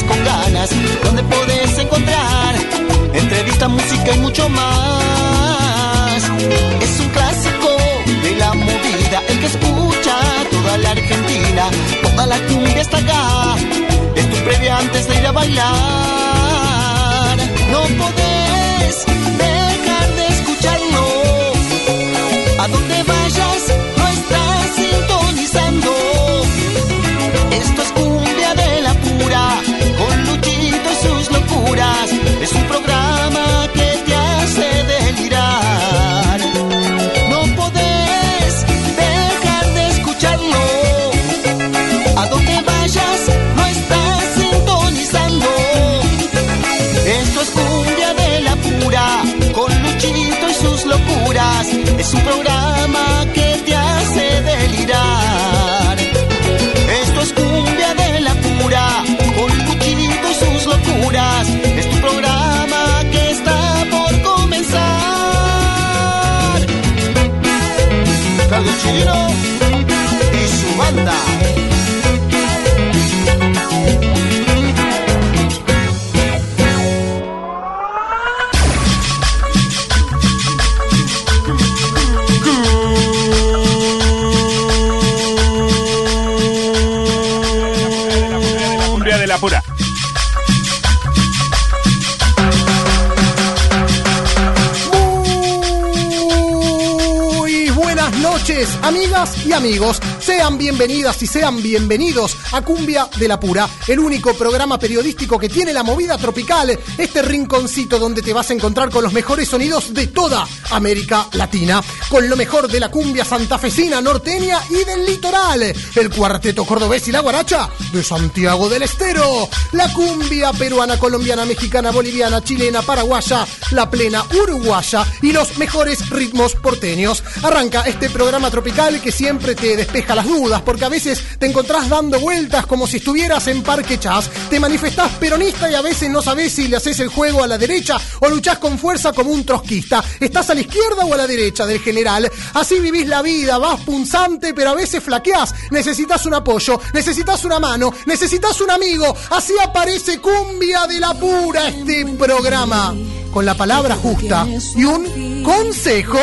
con ganas, donde podés encontrar entrevista, música y mucho más. Es un clásico de la movida, el que escucha toda la Argentina, toda la cumbia está acá. Es tu previa antes de ir a bailar. No podés Es un programa que te hace delirar. Esto es cumbia de la pura, con Luchito y sus locuras. Es tu programa que está por comenzar. Carlos Chirino y su banda. Amigas y amigos. Sean bienvenidas y sean bienvenidos a Cumbia de la Pura, el único programa periodístico que tiene la movida tropical, este rinconcito donde te vas a encontrar con los mejores sonidos de toda América Latina, con lo mejor de la cumbia santafesina, norteña y del litoral, el cuarteto cordobés y la guaracha de Santiago del Estero, la cumbia peruana, colombiana, mexicana, boliviana, chilena, paraguaya, la plena uruguaya y los mejores ritmos porteños. Arranca este programa tropical que siempre te despeja las dudas, porque a veces te encontrás dando vueltas como si estuvieras en Parque Chas, te manifestás peronista y a veces no sabés si le haces el juego a la derecha o luchás con fuerza como un trotskista. Estás a la izquierda o a la derecha del Así vivís la vida, vas punzante, pero a veces flaqueás. Necesitas un apoyo, necesitas una mano, necesitas un amigo. Así aparece Cumbia de la Pura este programa. Con la palabra justa y un consejo.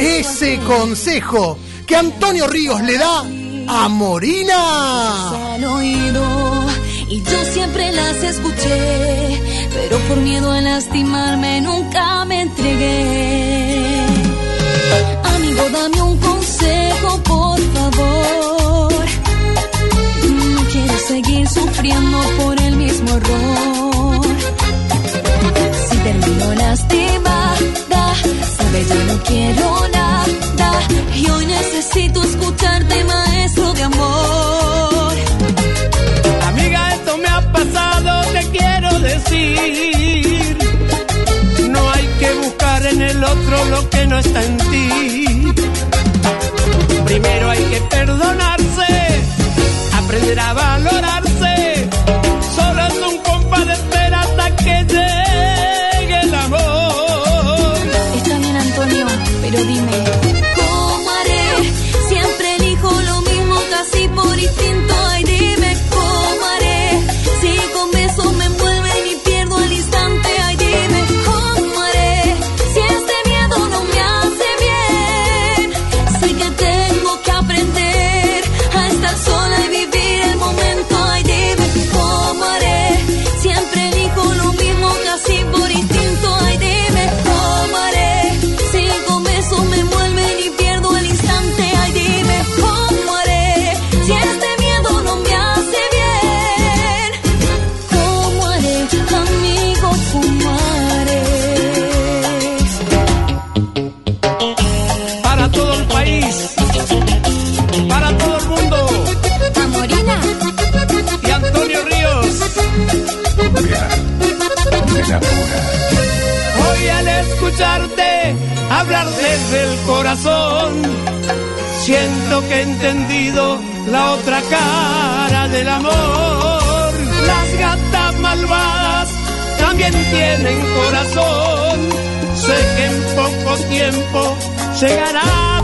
Ese consejo que Antonio Ríos le da a Morina. oído y yo siempre las escuché, pero por miedo a lastimarme nunca me entregué. Amigo, dame un consejo, por favor. No quiero seguir sufriendo por el mismo error. Si termino lastimada, sabes, yo no quiero nada. Y hoy necesito escucharte, maestro de amor. Amiga, esto me ha pasado, te quiero decir. El otro lo que no está en ti. Primero hay que perdonarse, aprender a valorarse. Escucharte hablar desde el corazón, siento que he entendido la otra cara del amor. Las gatas malvadas también tienen corazón. Sé que en poco tiempo llegará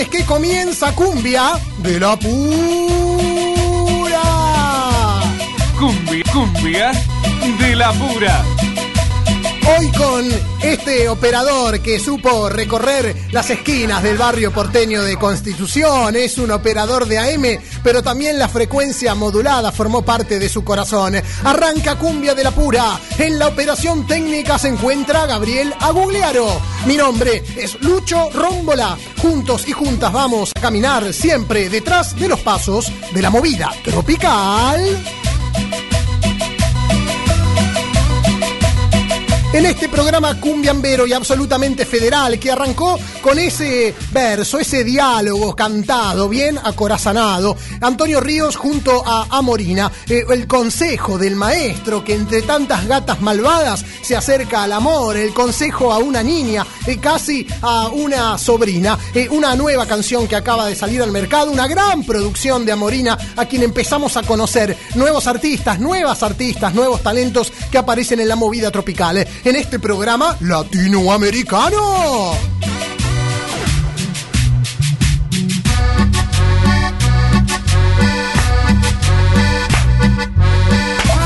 corazones que comienza cumbia de la pura. Cumbia, cumbia de la pura. Hoy con este operador que supo recorrer las esquinas del barrio porteño de Constitución, es un operador de AM, pero también la frecuencia modulada formó parte de su corazón. Arranca Cumbia de la Pura. En la operación técnica se encuentra Gabriel Agugliaro. Mi nombre es Lucho Rómbola. Juntos y juntas vamos a caminar siempre detrás de los pasos de la movida tropical. en este programa cumbiambero y absolutamente federal que arrancó con ese verso, ese diálogo cantado, bien acorazanado. Antonio Ríos junto a Amorina, eh, el consejo del maestro que entre tantas gatas malvadas se acerca al amor, el consejo a una niña, eh, casi a una sobrina, eh, una nueva canción que acaba de salir al mercado, una gran producción de Amorina a quien empezamos a conocer, nuevos artistas, nuevas artistas, nuevos talentos que aparecen en la movida tropical. En este latinoamericano.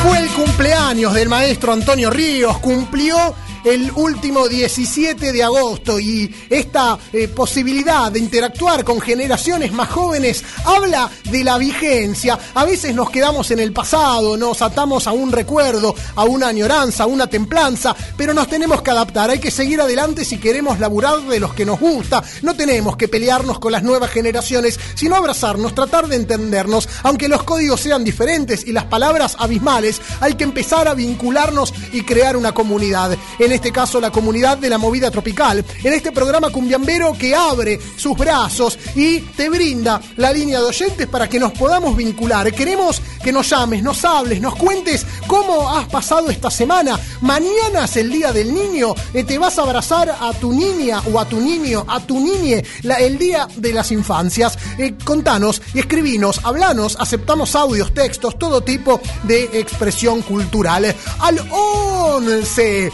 Fue el cumpleaños del maestro Antonio Ríos, cumplió el último 17 de agosto y esta eh, posibilidad de interactuar con generaciones más jóvenes habla de la vigencia. A veces nos quedamos en el pasado, nos atamos a un recuerdo, a una añoranza, a una templanza, pero nos tenemos que adaptar. Hay que seguir adelante si queremos laburar de los que nos gusta. No tenemos que pelearnos con las nuevas generaciones, sino abrazarnos, tratar de entendernos. Aunque los códigos sean diferentes y las palabras abismales, hay que empezar a vincularnos y crear una comunidad. Este caso la comunidad de la movida tropical, en este programa cumbiambero que abre sus brazos y te brinda la línea de oyentes para que nos podamos vincular. Queremos que nos llames, nos hables, nos cuentes cómo has pasado esta semana. Mañana es el Día del Niño, eh, te vas a abrazar a tu niña o a tu niño, a tu niñe, el Día de las Infancias. Eh, contanos y escribinos, hablanos, aceptamos audios, textos, todo tipo de expresión cultural. Al 11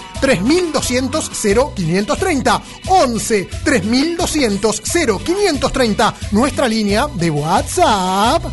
3200 0530 11 3200 0530 nuestra línea de WhatsApp.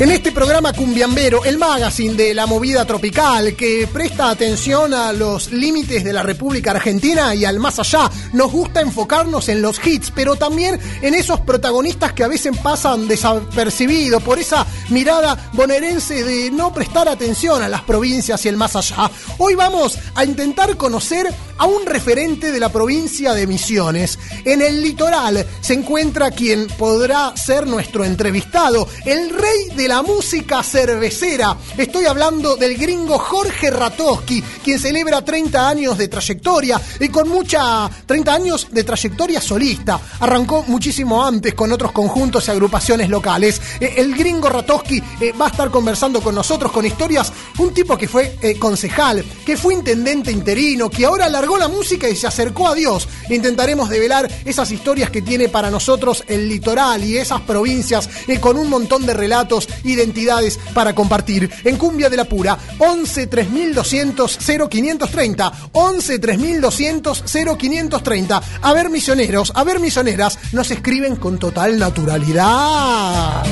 En este programa Cumbiambero, el magazine de la movida tropical que presta atención a los límites de la República Argentina y al más allá, nos gusta enfocarnos en los hits, pero también en esos protagonistas que a veces pasan desapercibidos por esa mirada bonaerense de no prestar atención a las provincias y el más allá. Hoy vamos a intentar conocer a un referente de la provincia de Misiones. En el litoral se encuentra quien podrá ser nuestro entrevistado, el rey de la música cervecera. Estoy hablando del gringo Jorge Ratowski, quien celebra 30 años de trayectoria y con mucha 30 años de trayectoria solista. Arrancó muchísimo antes con otros conjuntos y agrupaciones locales. Eh, El gringo Ratowski eh, va a estar conversando con nosotros con historias. Un tipo que fue eh, concejal, que fue intendente interino, que ahora largó la música y se acercó a Dios. Intentaremos develar esas historias que tiene para nosotros el litoral y esas provincias con un montón de relatos, identidades para compartir. En Cumbia de la Pura, 11 3200 0530. 11 3200 0530. A ver, misioneros, a ver, misioneras, nos escriben con total naturalidad.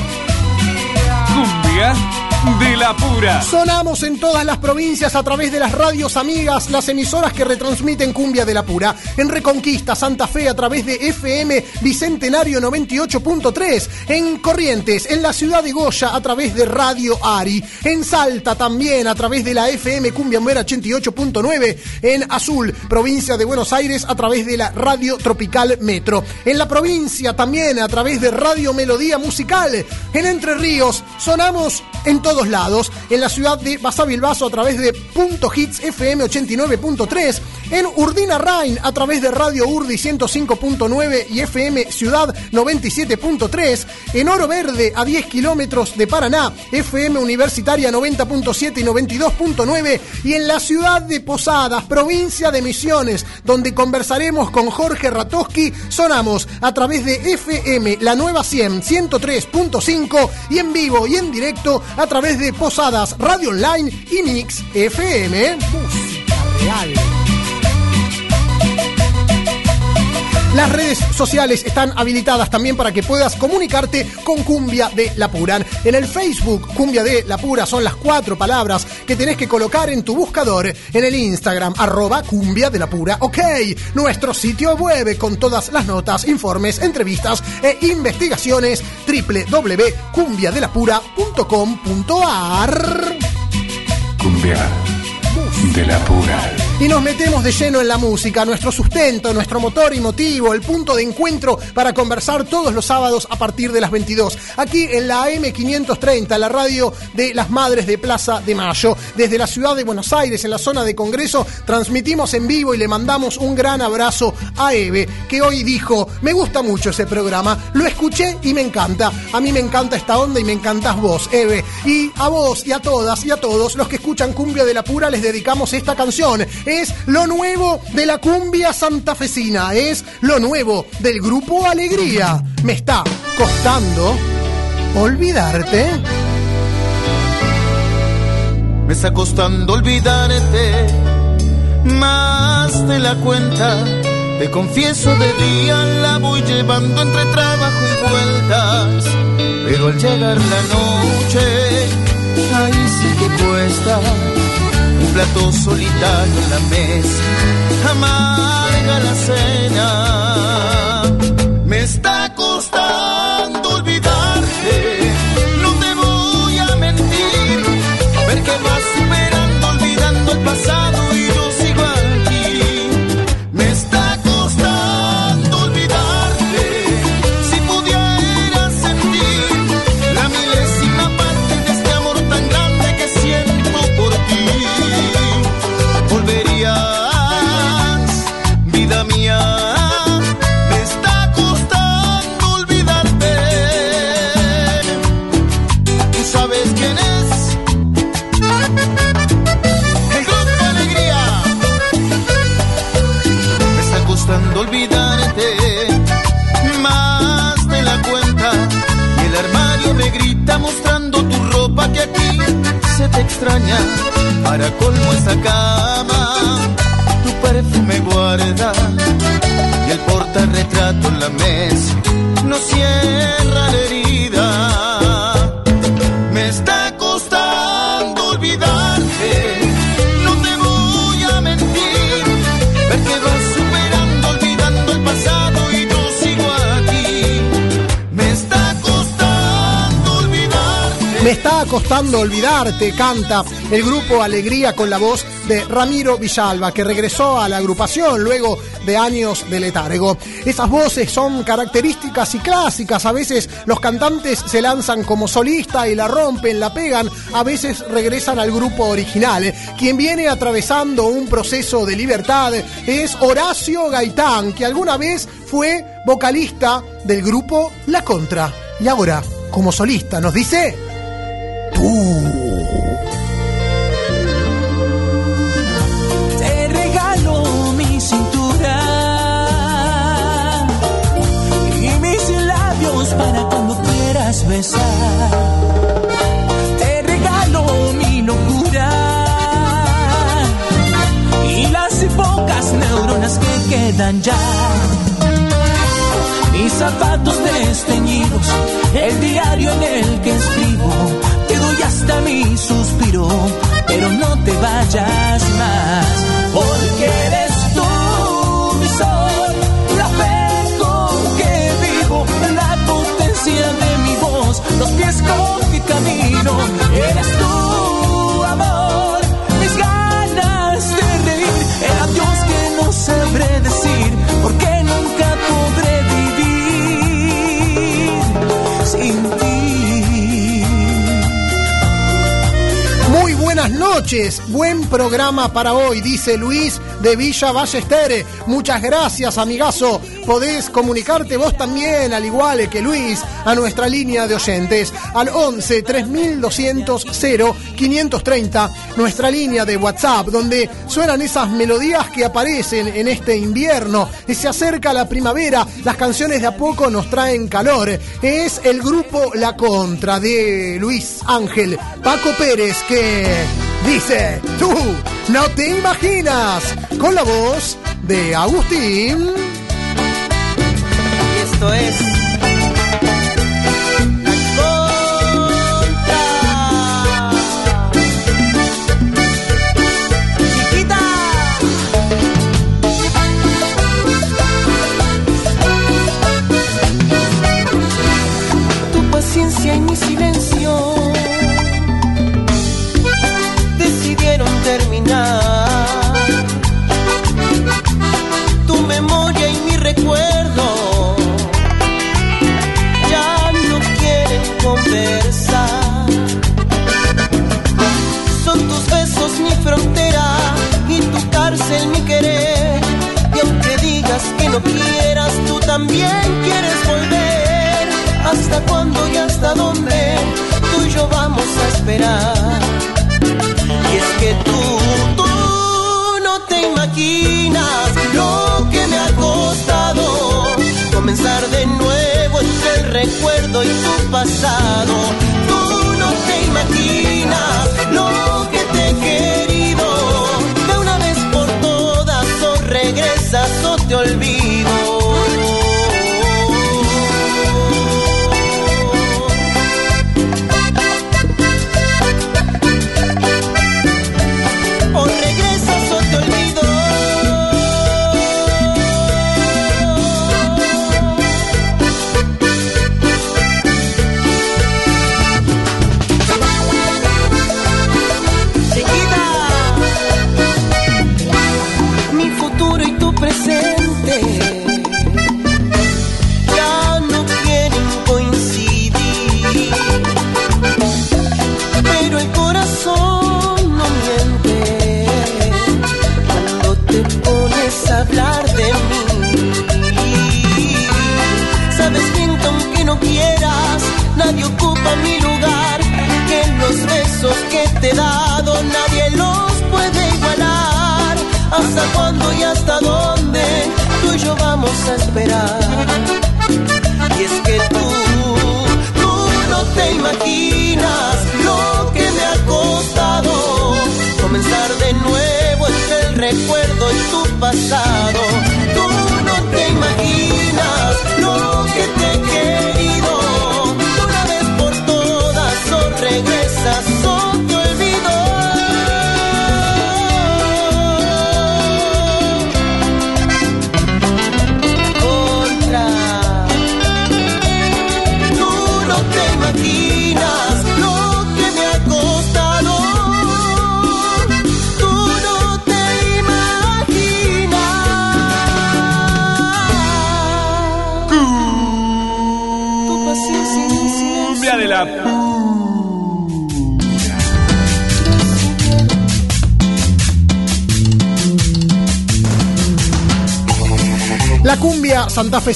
Cumbia de la pura. Sonamos en todas las provincias a través de las radios amigas, las emisoras que retransmiten Cumbia de la Pura. En Reconquista, Santa Fe, a través de FM Bicentenario 98.3. En Corrientes, en la ciudad de Goya, a través de Radio Ari. En Salta también, a través de la FM Cumbia Muera 88.9. En Azul, provincia de Buenos Aires, a través de la Radio Tropical Metro. En la provincia también, a través de Radio Melodía Musical. En Entre Ríos, sonamos en todos lados. En la ciudad de Basavilbaso a través de Punto Hits FM 89.3. En Urdina Rain a través de Radio Urdi 105.9 y FM Ciudad 97.3. En Oro Verde a 10 kilómetros de Paraná, FM Universitaria 90.7 y 92.9. Y en la ciudad de Posadas, provincia de Misiones, donde conversaremos con Jorge Ratowski, sonamos a través de FM La Nueva 100 103.5 y en vivo y en directo a través de Posadas Radio Online y Mix FM. Música real. Las redes sociales están habilitadas también para que puedas comunicarte con Cumbia de la Pura. En el Facebook, Cumbia de la Pura, son las cuatro palabras que tenés que colocar en tu buscador. En el Instagram, arroba Cumbia de la Pura. Ok, nuestro sitio web con todas las notas, informes, entrevistas e investigaciones www.cumbiadelapura.com.ar Cumbia de la pura. Y nos metemos de lleno en la música, nuestro sustento, nuestro motor y motivo, el punto de encuentro para conversar todos los sábados a partir de las 22. Aquí en la AM530, la radio de las Madres de Plaza de Mayo. Desde la ciudad de Buenos Aires, en la zona de Congreso, transmitimos en vivo y le mandamos un gran abrazo a Eve, que hoy dijo, me gusta mucho ese programa, lo escuché y me encanta. A mí me encanta esta onda y me encantás vos, Eve. Y a vos y a todas y a todos los que escuchan Cumbia de la Pura les dedicamos esta canción es lo nuevo de la cumbia santafesina, es lo nuevo del grupo Alegría. Me está costando olvidarte. Me está costando olvidarte más de la cuenta. Te confieso de día la voy llevando entre trabajo y vueltas. Pero al llegar la noche, ahí sí que cuesta plato solitario en la mesa, amarga la cena. Me está costando olvidarte, no te voy a mentir, ver que extraña. Para colmo esa cama, tu perfume guarda. Y el portarretrato en la mesa costando olvidarte, canta el grupo Alegría con la voz de Ramiro Villalba, que regresó a la agrupación luego de años de letargo. Esas voces son características y clásicas. A veces los cantantes se lanzan como solista y la rompen, la pegan. A veces regresan al grupo original. Quien viene atravesando un proceso de libertad es Horacio Gaitán, que alguna vez fue vocalista del grupo La Contra. Y ahora, como solista, nos dice... Te regalo mi cintura y mis labios para cuando quieras besar. Te regalo mi locura y las pocas neuronas que quedan ya. Mis zapatos desteñidos, el diario en el que escribo, doy hasta mi suspiro, pero no te vayas más, porque eres tú mi sol, la fe con que vivo, la potencia de mi voz, los pies con mi camino, eres tú, buenas noches, buen programa para hoy, dice Luis de Villa Ballester. Muchas gracias, amigazo. Podés comunicarte vos también, al igual que Luis, a nuestra línea de oyentes, al 11 3200 530, nuestra línea de WhatsApp, donde suenan esas melodías que aparecen en este invierno. Y se acerca la primavera, las canciones de a poco nos traen calor. Es el grupo La Contra de Luis Ángel Paco Pérez que dice, tú no te imaginas, con la voz de Agustín. Y esto es... quieras, tú también quieres volver. ¿Hasta cuándo y hasta dónde tú y yo vamos a esperar? Y es que tú, tú no te imaginas lo que me ha costado comenzar de nuevo entre el recuerdo y tu pasado. Tú no te imaginas lo que te he querido. De una vez por todas o regresas o te olvido.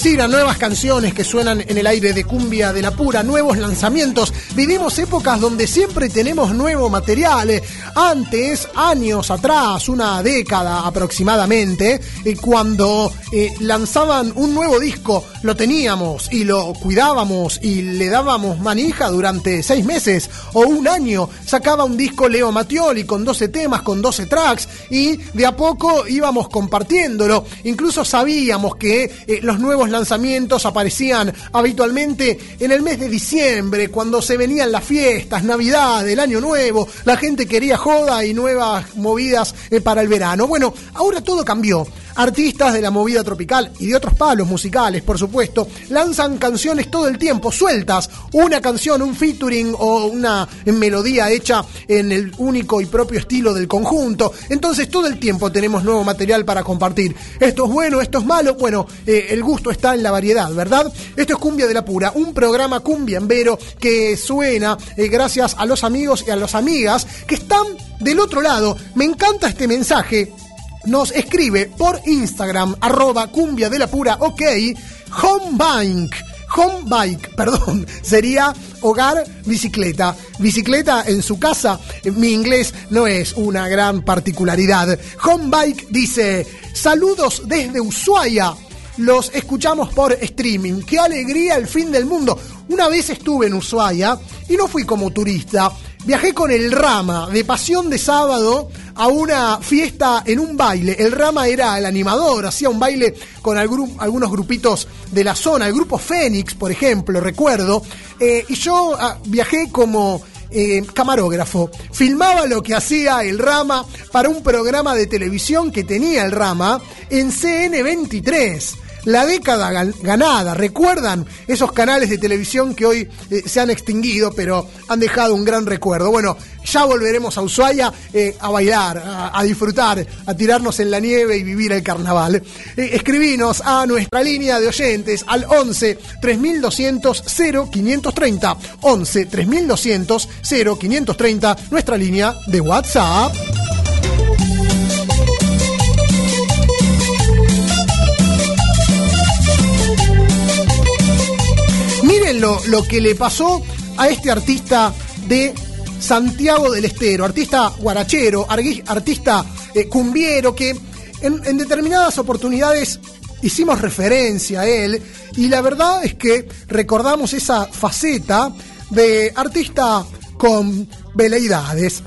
Santafesina, nuevas canciones que suenan en el aire de cumbia de la pura, nuevos lanzamientos. Vivimos épocas donde siempre tenemos nuevo material. Antes, años atrás, una década aproximadamente, eh, cuando eh, lanzaban un nuevo disco, lo teníamos y lo cuidábamos y le dábamos manija durante seis meses o un año. Sacaba un disco Leo Mattioli con 12 temas, con 12 tracks y de a poco íbamos compartiéndolo. Incluso sabíamos que eh, los nuevos lanzamientos aparecían habitualmente en el mes de diciembre, cuando se venían las fiestas, Navidad, el Año Nuevo, la gente quería joda y nuevas movidas eh, para el verano. Bueno, ahora todo cambió. Artistas de la movida tropical y de otros palos musicales, por supuesto, lanzan canciones todo el tiempo, sueltas, una canción, un featuring o una melodía hecha en el único y propio estilo del conjunto. Entonces todo el tiempo tenemos nuevo material para compartir. Esto es bueno, esto es malo, bueno, eh, el gusto está en la variedad, ¿verdad? Esto es Cumbia de la Pura, un programa cumbiambero que suena eh, gracias a los amigos y a las amigas que están del otro lado. Me encanta este mensaje nos escribe por Instagram, arroba cumbia de la pura, ok, homebike. Home bike, perdón, sería hogar bicicleta. Bicicleta en su casa, mi inglés no es una gran particularidad. Home bike dice, saludos desde Ushuaia. Los escuchamos por streaming. ¡Qué alegría el fin del mundo! Una vez estuve en Ushuaia y no fui como turista. Viajé con el Rama de Pasión de Sábado a una fiesta en un baile. El Rama era el animador, hacía un baile con algunos grupitos de la zona, el grupo Fénix, por ejemplo, recuerdo. Eh, y yo ah, viajé como eh, camarógrafo. Filmaba lo que hacía el Rama para un programa de televisión que tenía el Rama en CN23. La década gan- ganada, ¿recuerdan esos canales de televisión que hoy eh, se han extinguido, pero han dejado un gran recuerdo? Bueno, ya volveremos a Ushuaia eh, a bailar, a, a disfrutar, a tirarnos en la nieve y vivir el carnaval. Eh, escribinos a nuestra línea de oyentes al 11 3200 0530. 11 3200 0530, nuestra línea de WhatsApp. Lo, que le pasó a este artista de Santiago del Estero, artista guarachero, artista eh, cumbiero, que en, en determinadas oportunidades hicimos referencia a él y la verdad es que recordamos esa faceta de artista con veleidades,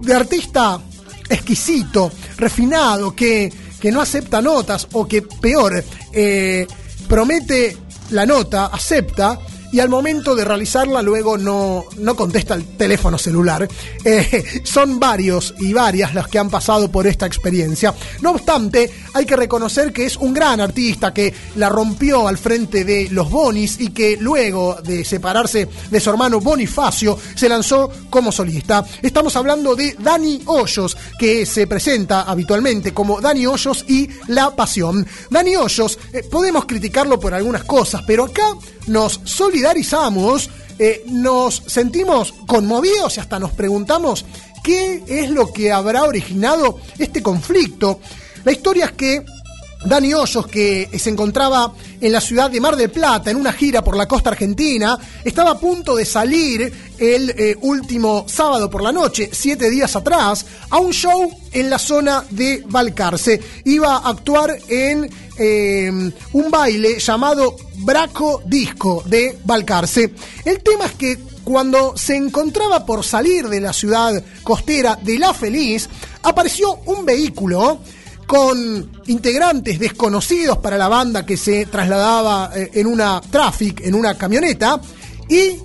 de artista exquisito, refinado, que, que no acepta notas o que peor, eh, promete la nota, acepta y al momento de realizarla luego no, no contesta el teléfono celular. Eh, son varios y varias las que han pasado por esta experiencia. No obstante, hay que reconocer que es un gran artista que la rompió al frente de los Bonis y que luego de separarse de su hermano Bonifacio se lanzó como solista. Estamos hablando de Dani Hoyos, que se presenta habitualmente como Dani Hoyos y La Pasión. Dani Hoyos, eh, podemos criticarlo por algunas cosas, pero acá nos solidarizamos, eh, nos sentimos conmovidos y hasta nos preguntamos qué es lo que habrá originado este conflicto. La historia es que Dani Hoyos, que se encontraba en la ciudad de Mar del Plata en una gira por la costa argentina, estaba a punto de salir el eh, último sábado por la noche, siete días atrás, a un show en la zona de Balcarce. Iba a actuar en eh, un baile llamado Braco Disco de Balcarce. El tema es que cuando se encontraba por salir de la ciudad costera de La Feliz, apareció un vehículo con integrantes desconocidos para la banda que se trasladaba eh, en una traffic, en una camioneta, y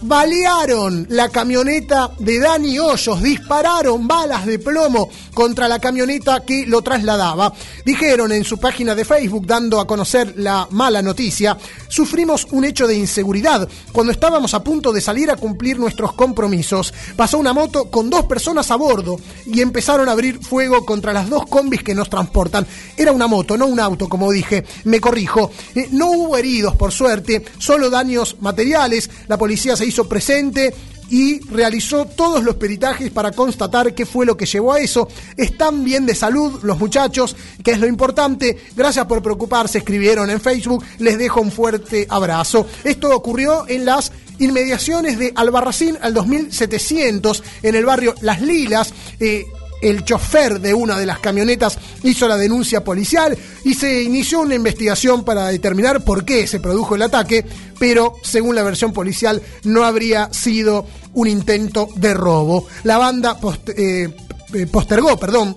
balearon la camioneta de Dani Hoyos, dispararon balas de plomo contra la camioneta que lo trasladaba. Dijeron en su página de Facebook, dando a conocer la mala noticia, sufrimos un hecho de inseguridad cuando estábamos a punto de salir a cumplir nuestros compromisos. Pasó una moto con dos personas a bordo y empezaron a abrir fuego contra las dos combis que nos transportan. Era una moto, no un auto, como dije. Me corrijo. Eh, no hubo heridos, por suerte, solo daños materiales. La policía se hizo presente y realizó todos los peritajes para constatar qué fue lo que llevó a eso. Están bien de salud los muchachos, que es lo importante. Gracias por preocuparse, escribieron en Facebook. Les dejo un fuerte abrazo. Esto ocurrió en las inmediaciones de Albarracín al 2700, en el barrio Las Lilas. Eh, el chofer de una de las camionetas hizo la denuncia policial y se inició una investigación para determinar por qué se produjo el ataque, pero según la versión policial no habría sido un intento de robo. La banda eh, eh, postergó, perdón,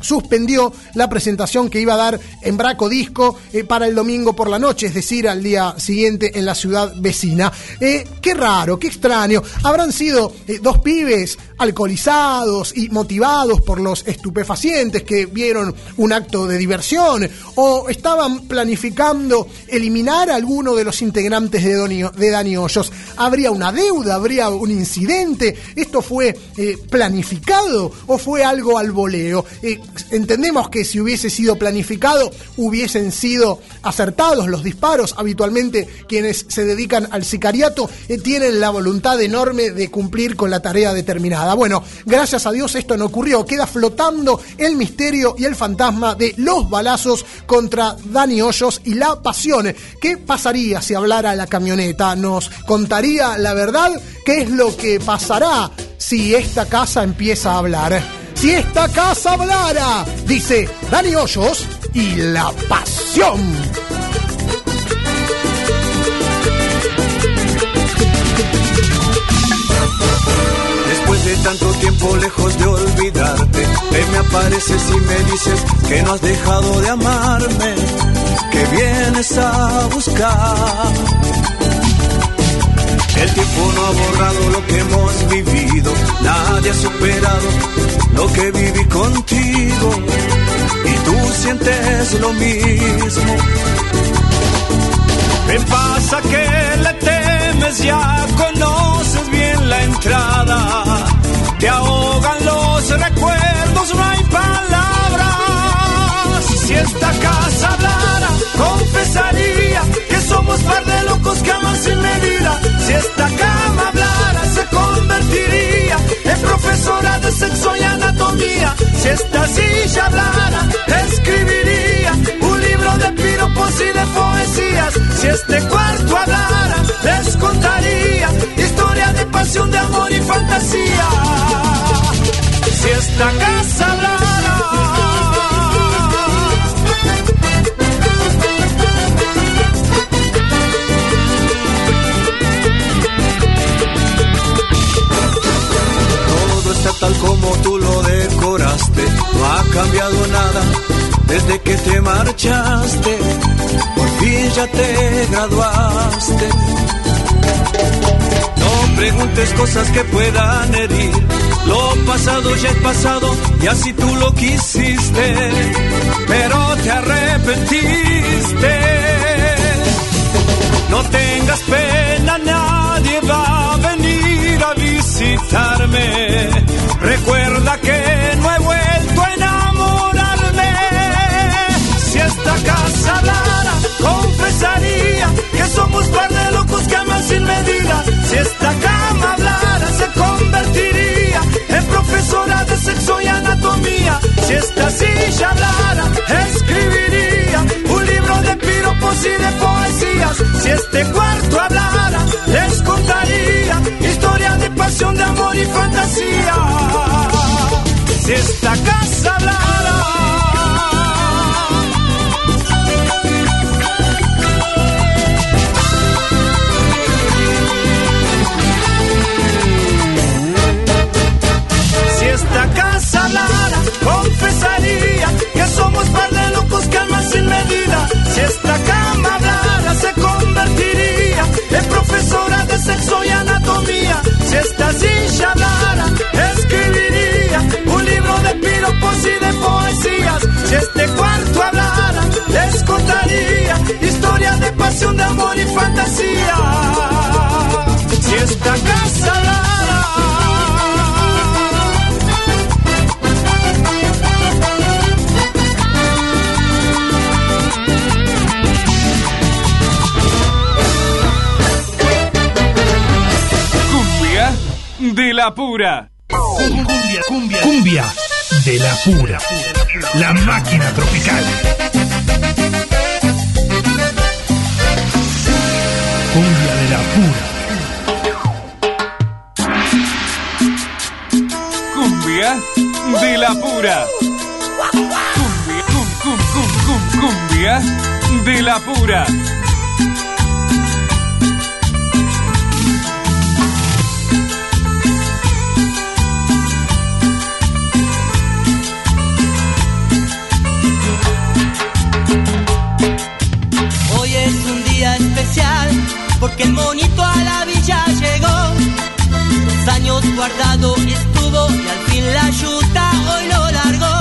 suspendió la presentación que iba a dar en Braco Disco eh, para el domingo por la noche, es decir, al día siguiente en la ciudad vecina. Eh, qué raro, qué extraño. Habrán sido eh, dos pibes alcoholizados y motivados por los estupefacientes que vieron un acto de diversión o estaban planificando eliminar a alguno de los integrantes de, Doni- de Dani. ¿Habría una deuda? ¿Habría un incidente? ¿Esto fue planificado o fue algo al voleo? Entendemos que si hubiese sido planificado hubiesen sido acertados los disparos. Habitualmente quienes se dedican al sicariato eh, tienen la voluntad enorme de cumplir con la tarea determinada. Bueno, gracias a Dios esto no ocurrió. Queda flotando el misterio y el fantasma de los balazos contra Dani Hoyos y la pasión. ¿Qué pasaría si hablara la camioneta? ¿Nos contaría la verdad? ¿Qué es lo que pasará si esta casa empieza a hablar? Si esta casa hablara, dice Dani Hoyos y la pasión. Después de tanto tiempo lejos de olvidarte, te me apareces y me dices que no has dejado de amarme, que vienes a buscar. El tiempo no ha borrado lo que hemos vivido, nadie ha superado lo que viví contigo y tú sientes lo mismo. Me pasa que le temes, ya conoces bien la entrada, te ahogan los recuerdos, no hay palabras. Si esta casa hablara, confesaría que somos par de locos que aman sin medida. Si esta cama hablara, se convertiría en profesora de sexo y anatomía. Si esta silla hablara, escribiría un libro de piropos y de poesías. Si este cuarto hablara, les contaría historia de pasión, de amor y fantasía. Si esta casa hablara. Está tal como tú lo decoraste, no ha cambiado nada desde que te marchaste, por fin ya te graduaste. No preguntes cosas que puedan herir, lo pasado ya es pasado y así tú lo quisiste, pero te arrepentiste. No tengas pena, visitarme. Recuerda que no he vuelto a enamorarme. Si esta casa hablara, confesaría que somos par de locos que aman sin medida. Si esta cama hablara, se convertiría en profesora de sexo y anatomía. Si esta silla hablara, escribiría un libro de piropos y de poesías. Si este cuarto hablara, Si esta casa hablara. Si esta casa hablara, confesaría que somos par de locos que aman sin medida. Si esta cama hablara, se convertiría en profesora de sexo y anatomía. Si esta silla hablara, escribiría un libro de piropos y de poesías. Si este cuarto hablara, les contaría historia de pasión, de amor y fantasía. Si esta casa hablara. De la pura. Cumbia, cumbia, cumbia de la pura. La máquina tropical. Cumbia de la pura. Cumbia de la pura. Cumbia, cum, cum, cum, cum, cumbia de la pura. Porque el monito a la villa llegó. Dos años guardado estuvo y al fin la yuta hoy lo largó.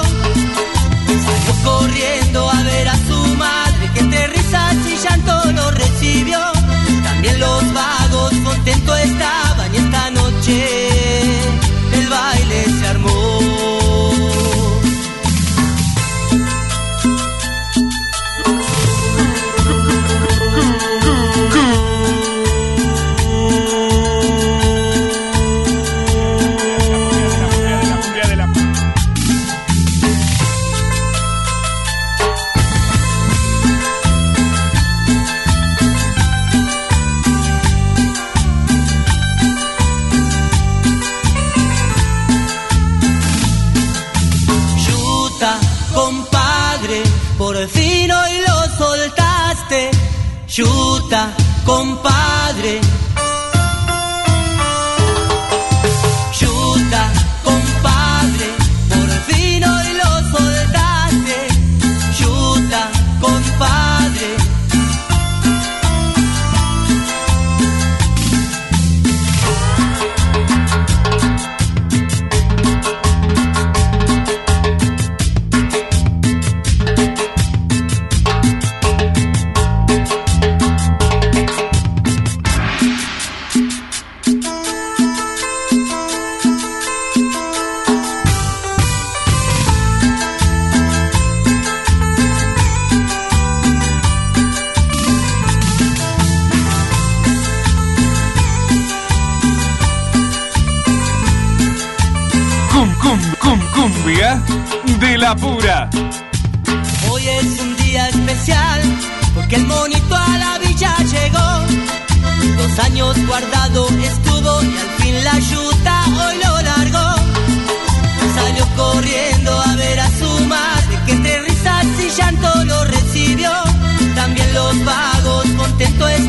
Pura. Hoy es un día especial porque el monito a la villa llegó. Dos años guardado estuvo y al fin la yuta hoy lo largó. Salió corriendo a ver a su madre que entre risas y llanto lo recibió. También los vagos contentos estaban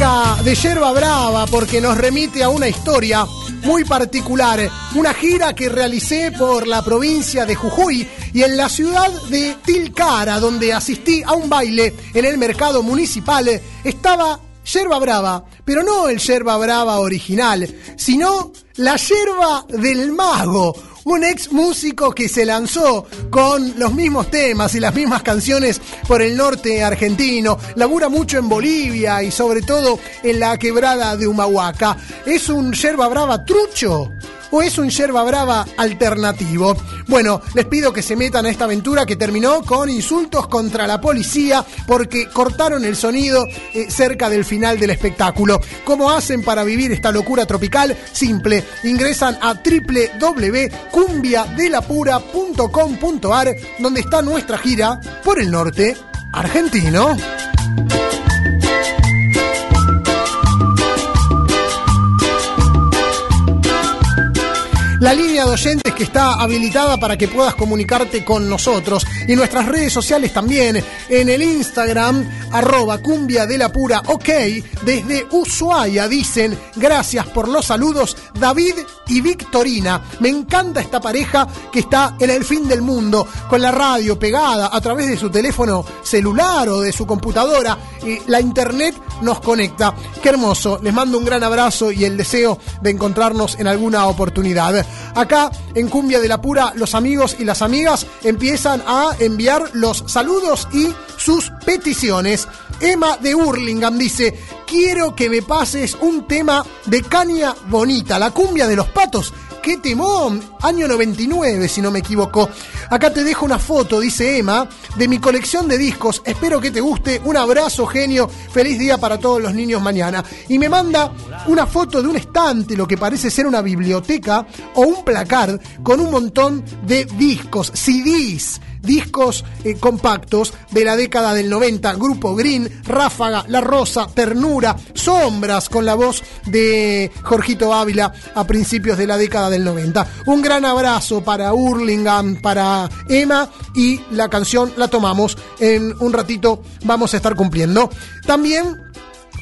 de Yerba Brava porque nos remite a una historia muy particular, una gira que realicé por la provincia de Jujuy y en la ciudad de Tilcara, donde asistí a un baile en el mercado municipal, estaba Yerba Brava, pero no el Yerba Brava original, sino la Yerba del Mago, un ex músico que se lanzó con los mismos temas y las mismas canciones por el norte argentino, labura mucho en Bolivia y sobre todo en la quebrada de Humahuaca. ¿Es un yerba brava trucho? ¿O es un yerba brava alternativo? Bueno, les pido que se metan a esta aventura que terminó con insultos contra la policía porque cortaron el sonido eh, cerca del final del espectáculo. ¿Cómo hacen para vivir esta locura tropical? Simple, ingresan a www.cumbiadelapura.com.ar donde está nuestra gira por el norte argentino. La línea de oyentes que está habilitada para que puedas comunicarte con nosotros. Y nuestras redes sociales también. En el Instagram arroba cumbia de la pura ok. Desde Ushuaia dicen gracias por los saludos David y Victorina. Me encanta esta pareja que está en el fin del mundo con la radio pegada a través de su teléfono celular o de su computadora y la internet nos conecta. Qué hermoso. Les mando un gran abrazo y el deseo de encontrarnos en alguna oportunidad Acá en Cumbia de la Pura, los amigos y las amigas empiezan a enviar los saludos y sus peticiones. Emma de Hurlingham dice: Quiero que me pases un tema de caña bonita, la cumbia de los patos. ¡Qué temón! Año 99, si no me equivoco. Acá te dejo una foto, dice Emma, de mi colección de discos. Espero que te guste. Un abrazo, genio. Feliz día para todos los niños mañana. Y me manda una foto de un estante, lo que parece ser una biblioteca o un placard con un montón de discos, CDs discos eh, compactos de la década del 90, Grupo Green, Ráfaga, La Rosa, Ternura, Sombras, con la voz de Jorgito Ávila a principios de la década del 90. Un gran abrazo para Hurlingham, para Emma y la canción la tomamos en un ratito, vamos a estar cumpliendo. También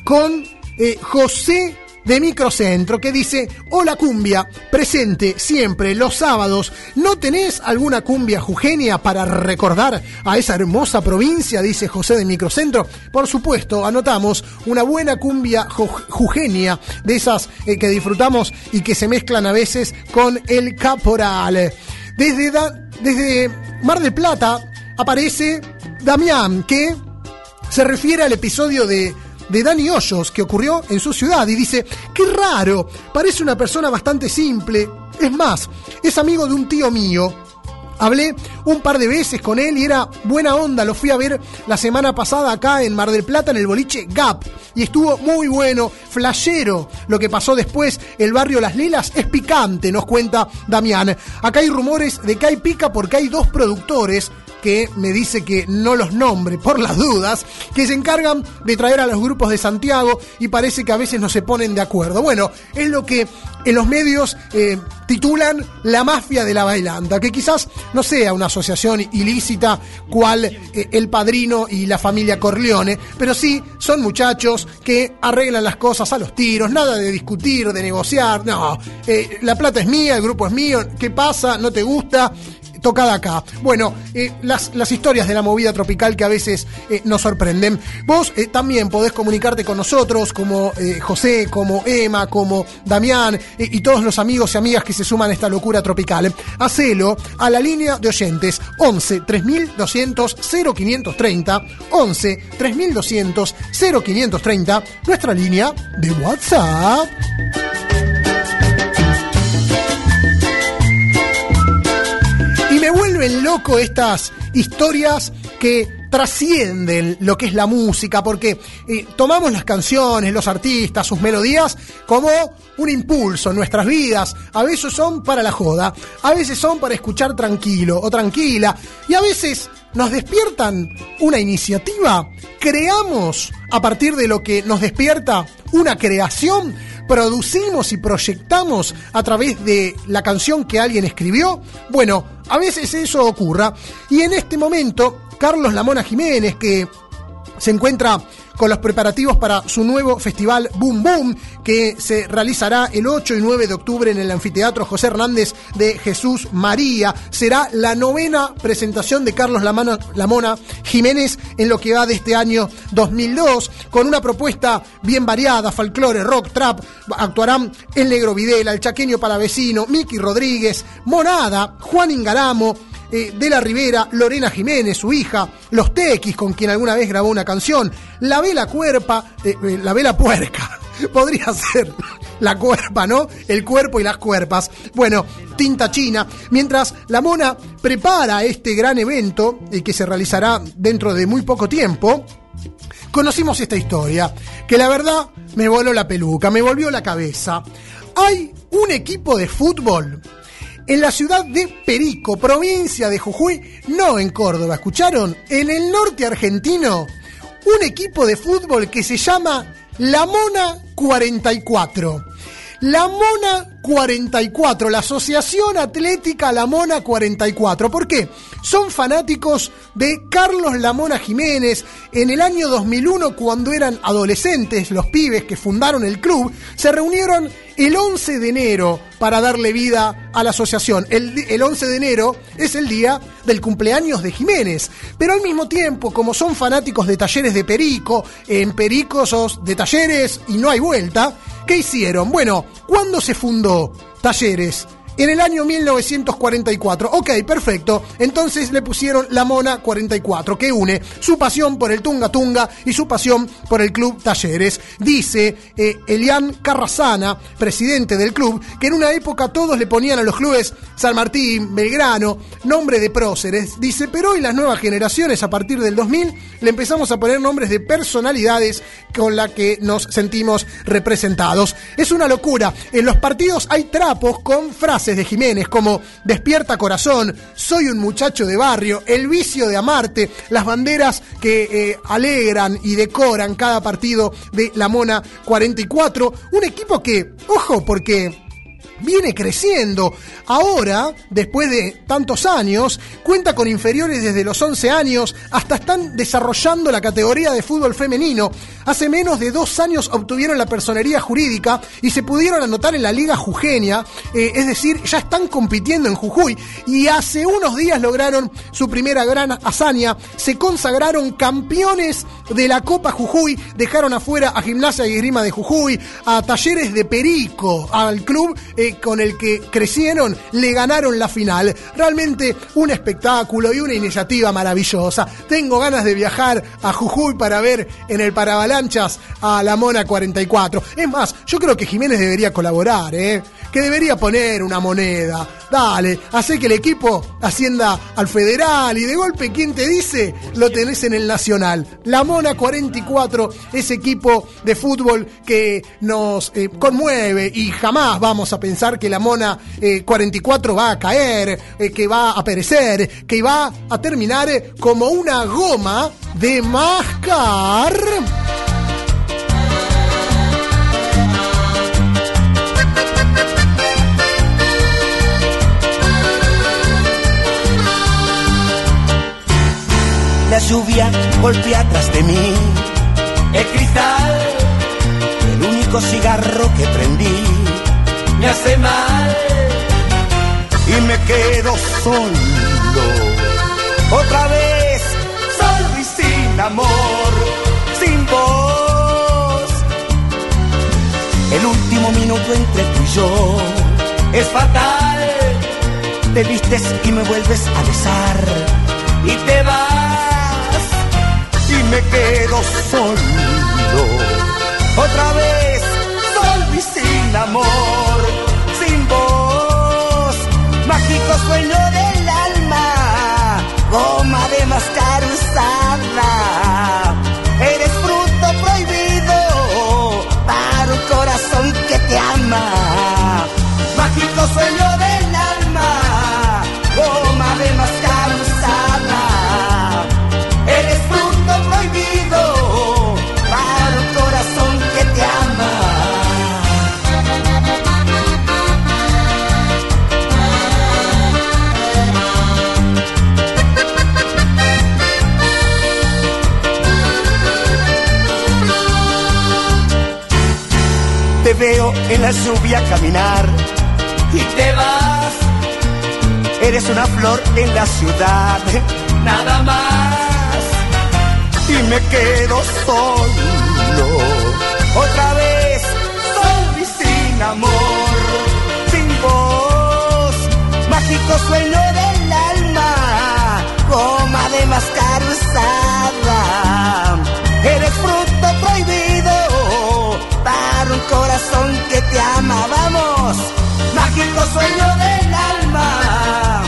con eh, José de Microcentro que dice, hola cumbia, presente siempre los sábados. ¿No tenés alguna cumbia jujeña para recordar a esa hermosa provincia? Dice José de Microcentro. Por supuesto, anotamos una buena cumbia ju- jujeña, de esas eh, que disfrutamos y que se mezclan a veces con el caporal. Desde, desde Mar del Plata aparece Damián, que se refiere al episodio de, de Dani Hoyos que ocurrió en su ciudad y dice, qué raro, parece una persona bastante simple, es más, es amigo de un tío mío. Hablé un par de veces con él y era buena onda, lo fui a ver la semana pasada acá en Mar del Plata en el boliche Gap y estuvo muy bueno, flashero lo que pasó después, el barrio Las Lilas es picante, nos cuenta Damián. Acá hay rumores de que hay pica porque hay dos productores que me dice que no los nombre por las dudas, que se encargan de traer a los grupos de Santiago y parece que a veces no se ponen de acuerdo. Bueno, es lo que en los medios eh, titulan la mafia de la bailanta, que quizás no sea una asociación ilícita cual eh, el padrino y la familia Corleone, pero sí son muchachos que arreglan las cosas a los tiros, nada de discutir, de negociar, no, eh, la plata es mía, el grupo es mío, ¿qué pasa? ¿No te gusta? Tocada acá. Bueno, eh, las, las, historias de la movida tropical que a veces eh, nos sorprenden. Vos eh, también podés comunicarte con nosotros, como José, como Emma, como Damián y todos los amigos y amigas que se suman a esta locura tropical. Hacelo a la línea de oyentes 11 3200 0530 11 3200 0530 nuestra línea de WhatsApp. Vuelven loco estas historias que trascienden lo que es la música, porque eh, tomamos las canciones, los artistas, sus melodías como un impulso en nuestras vidas. A veces son para la joda, a veces son para escuchar tranquilo o tranquila, y a veces nos despiertan una iniciativa. Creamos a partir de lo que nos despierta una creación producimos y proyectamos a través de la canción que alguien escribió? Bueno, a veces eso ocurra. Y en este momento, Carlos Lamona Jiménez, que se encuentra con los preparativos para su nuevo festival Boom Boom, que se realizará el 8 y 9 de octubre en el Anfiteatro José Hernández de Jesús María. Será la novena presentación de Carlos Lamona, Jiménez en lo que va de este año 2002, con una propuesta bien variada, folclore, rock, trap. Actuarán El Negro Videla, El Chaqueño Palavecino, Miki Rodríguez, Monada, Juan Ingaramo, eh, de la Rivera, Lorena Jiménez, su hija, Los Tequis, con quien alguna vez grabó una canción, La Vela Cuerpa, eh, eh, La Vela Puerca, podría ser la cuerpa, ¿no? El cuerpo y las cuerpas. Bueno, tinta china. Mientras la mona prepara este gran evento que se realizará dentro de muy poco tiempo, conocimos esta historia, que la verdad me voló la peluca, me volvió la cabeza. Hay un equipo de fútbol en la ciudad de Perico, provincia de Jujuy, no en Córdoba, ¿escucharon? En el norte argentino, un equipo de fútbol que se llama La Mona 44. La Mona 44, la Asociación Atlética La Mona 44. ¿Por qué? Son fanáticos de Carlos Lamona Jiménez. En el año 2001, cuando eran adolescentes, los pibes que fundaron el club, se reunieron el 11 de enero para darle vida a la asociación. El, el, 11 de enero es el día del cumpleaños de Jiménez. Pero al mismo tiempo, como son fanáticos de talleres de Perico, en Perico sos de talleres y no hay vuelta, ¿qué hicieron? Bueno, ¿cuándo se fundó Talleres? En el año 1944. Ok, perfecto. Entonces le pusieron la Mona 44, que une su pasión por el Tunga Tunga y su pasión por el Club Talleres. Dice eh, Elian Carrasana, presidente del club, que en una época todos le ponían a los clubes San Martín, Belgrano, nombre de próceres. Dice, pero hoy las nuevas generaciones, a partir del 2000, le empezamos a poner nombres de personalidades con la que nos sentimos representados. Es una locura. En los partidos hay trapos con frases de Jiménez como Despierta corazón, Soy un muchacho de barrio, El vicio de amarte, las banderas que eh, alegran y decoran cada partido de la Mona 44. Un equipo que, ojo, porque viene creciendo. Ahora, después de tantos años, cuenta con inferiores desde los 11 años hasta están desarrollando la categoría de fútbol femenino. Hace menos de dos años obtuvieron la personería jurídica y se pudieron anotar en la Liga Jujeña, eh, es decir, ya están compitiendo en Jujuy y hace unos días lograron su primera gran hazaña, se consagraron campeones de la Copa Jujuy, dejaron afuera a Gimnasia y Grima de Jujuy, a Talleres de Perico, al club eh, con el que crecieron, le ganaron la final. Realmente un espectáculo y una iniciativa maravillosa. Tengo ganas de viajar a Jujuy para ver en el paravalanchas a la Mona 44. Es más, yo creo que Jiménez debería colaborar, ¿eh? que debería poner una moneda. Dale, hace que el equipo ascienda al federal y de golpe, ¿quién te dice? Lo tenés en el nacional. La Mona 44, ese equipo de fútbol que nos eh, conmueve y jamás vamos a pensar que la Mona eh, 44 va a caer, eh, que va a perecer, que va a terminar eh, como una goma de mascar. La lluvia golpea atrás de mí. El cristal, el único cigarro que prendí, me hace mal y me quedo solo. Otra vez, solo y sin amor, sin voz. El último minuto entre tú y yo es fatal. Te vistes y me vuelves a besar y te vas y me quedo solo. Otra vez, solo y sin amor, sueño del alma, goma de mascar usada. Eres fruto prohibido para un corazón que te ama. Mágico sueño veo en la lluvia caminar y te vas. Eres una flor en la ciudad, nada más. Y me quedo solo, otra vez, solo y sin amor, sin voz. Mágico sueño del alma, goma de mascar usada. Eres fruto un corazón que te ama. Vamos, mágico sueño del alma,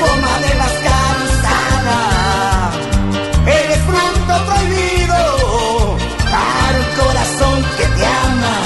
goma de mascar usada. Eres fruto prohibido para un corazón que te ama.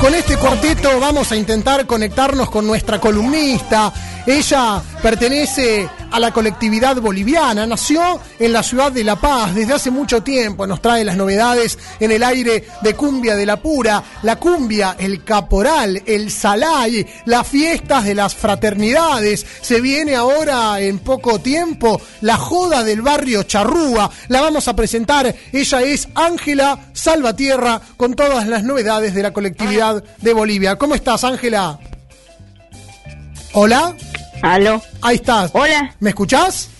Con este cuarteto vamos a intentar conectarnos con nuestra columnista. Ella pertenece a la colectividad boliviana, nació en la ciudad de La Paz desde hace mucho tiempo, nos trae las novedades en el aire de cumbia de la pura, la cumbia, el caporal, el salay, las fiestas de las fraternidades, se viene ahora en poco tiempo la joda del barrio Charrúa, la vamos a presentar, ella es Ángela Salvatierra con todas las novedades de la colectividad de Bolivia. ¿Cómo estás Ángela? Hola. Aló. Ahí estás. Hola. ¿Me escuchás?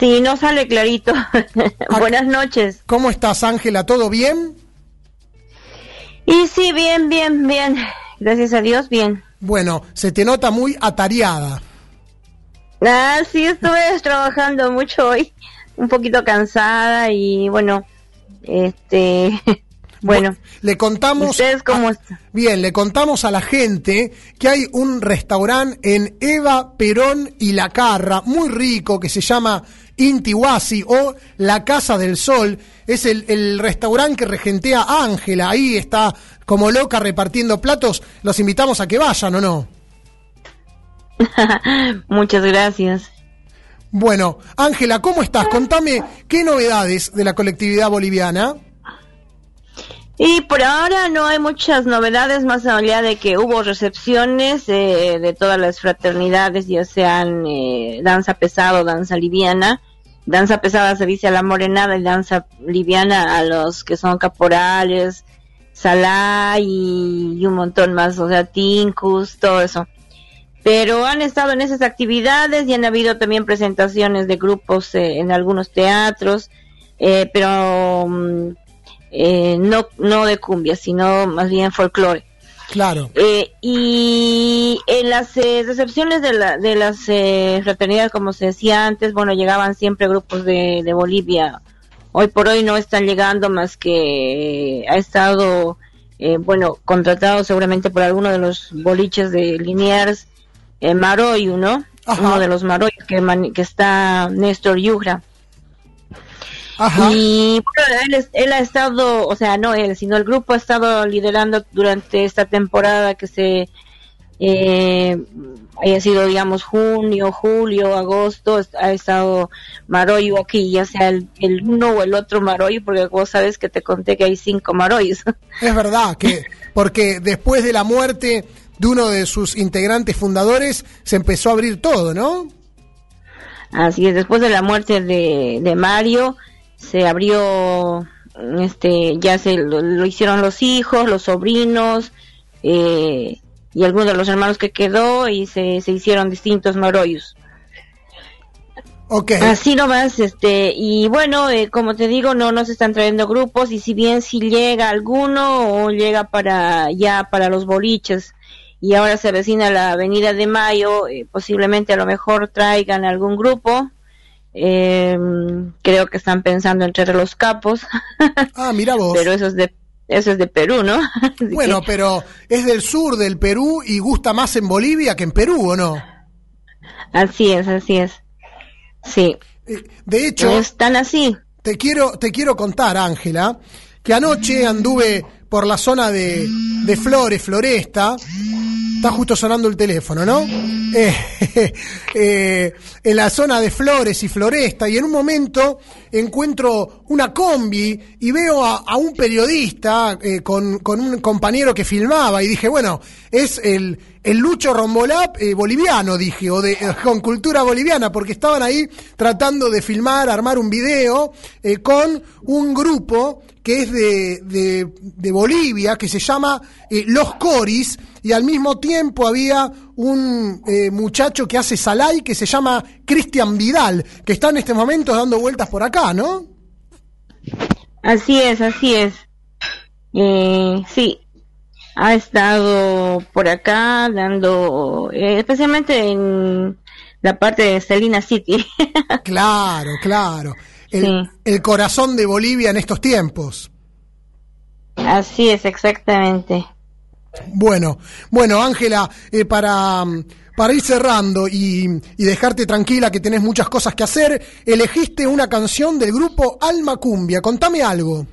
Sí, no sale clarito. Buenas noches. ¿Cómo estás, Ángela? ¿Todo bien? Y sí, bien, bien, bien. Gracias a Dios, bien. Bueno, se te nota muy atareada. Ah, sí, estuve trabajando mucho hoy. Un poquito cansada y bueno, este... Bueno, le contamos. ¿Ustedes cómo están? Bien, le contamos a la gente que hay un restaurante en Eva Perón y La Carra, muy rico, que se llama Intihuasi o La Casa del Sol. Es el, el restaurante que regentea Ángela. Ahí está como loca repartiendo platos. Los invitamos a que vayan, ¿o no? Muchas gracias. Bueno, Ángela, ¿cómo estás? Contame qué novedades de la colectividad boliviana. Y por ahora no hay muchas novedades más allá de que hubo recepciones de todas las fraternidades, ya sean eh, danza pesada o danza liviana. Danza pesada se dice a la morenada y danza liviana a los que son caporales, salá y, un montón más, o sea, tincus, todo eso. Pero han estado en esas actividades y han habido también presentaciones de grupos eh, en algunos teatros, eh, pero... eh, no, no de cumbia, sino más bien folclore. Claro. Eh, y en las eh, recepciones de, la, de las eh, fraternidades, como se decía antes, bueno, llegaban siempre grupos de, de Bolivia. Hoy por hoy no están llegando más que ha estado eh, bueno, contratado seguramente por alguno de los boliches de Liniers, eh, Maroyu, ¿no? Uno de los Maroyos que, que está Néstor Yugra. Y bueno, él, él ha estado, o sea, no él, sino el grupo ha estado liderando durante esta temporada que se eh, haya sido, digamos, junio, julio, agosto, ha estado Maroyo aquí, ya sea el, el uno o el otro Maroyo, porque vos sabes que te conté que hay cinco Maroyos. Es verdad que, porque después de la muerte de uno de sus integrantes fundadores, se empezó a abrir todo, ¿no? Así es, después de la muerte de, de Mario, se abrió, este, ya se lo, lo hicieron los hijos, los sobrinos, eh, y algunos de los hermanos que quedó, y se, se hicieron distintos Maroyos. Ok. Así nomás, este, y bueno, eh, como te digo, no nos están trayendo grupos, y si bien si llega alguno, o llega para, ya para los boliches, y ahora se avecina la Avenida de Mayo, eh, posiblemente a lo mejor traigan algún grupo, eh, creo que están pensando entre los capos. Ah, mira vos. Pero eso es de, eso es de Perú, ¿no? Así Bueno, que- pero es del sur del Perú y gusta más en Bolivia que en Perú, ¿o no? Así es, así es. Sí. De hecho, están así. Te quiero, te quiero contar, Ángela, que anoche anduve por la zona de, de Flores, Floresta. Está justo sonando el teléfono, ¿no? Eh, eh, en la zona de Flores y Floresta, y en un momento encuentro una combi y veo a, a un periodista eh, con, con un compañero que filmaba, y dije, bueno, es el, el Lucho Rombolap boliviano, dije, o de, con cultura boliviana, porque estaban ahí tratando de filmar, armar un video con un grupo que es de, de, de Bolivia, que se llama Los Coris, y al mismo tiempo había un eh, muchacho que hace Salai que se llama Cristian Vidal, que está en este momento dando vueltas por acá, ¿no? Así es, así es. Eh, sí, ha estado por acá dando, eh, especialmente en la parte de Selina City. Claro, claro. El, el corazón de Bolivia en estos tiempos. Así es, exactamente. Bueno, bueno, Ángela, eh, para, para ir cerrando y, y dejarte tranquila que tenés muchas cosas que hacer, elegiste una canción del grupo Alma Cumbia. Contame algo.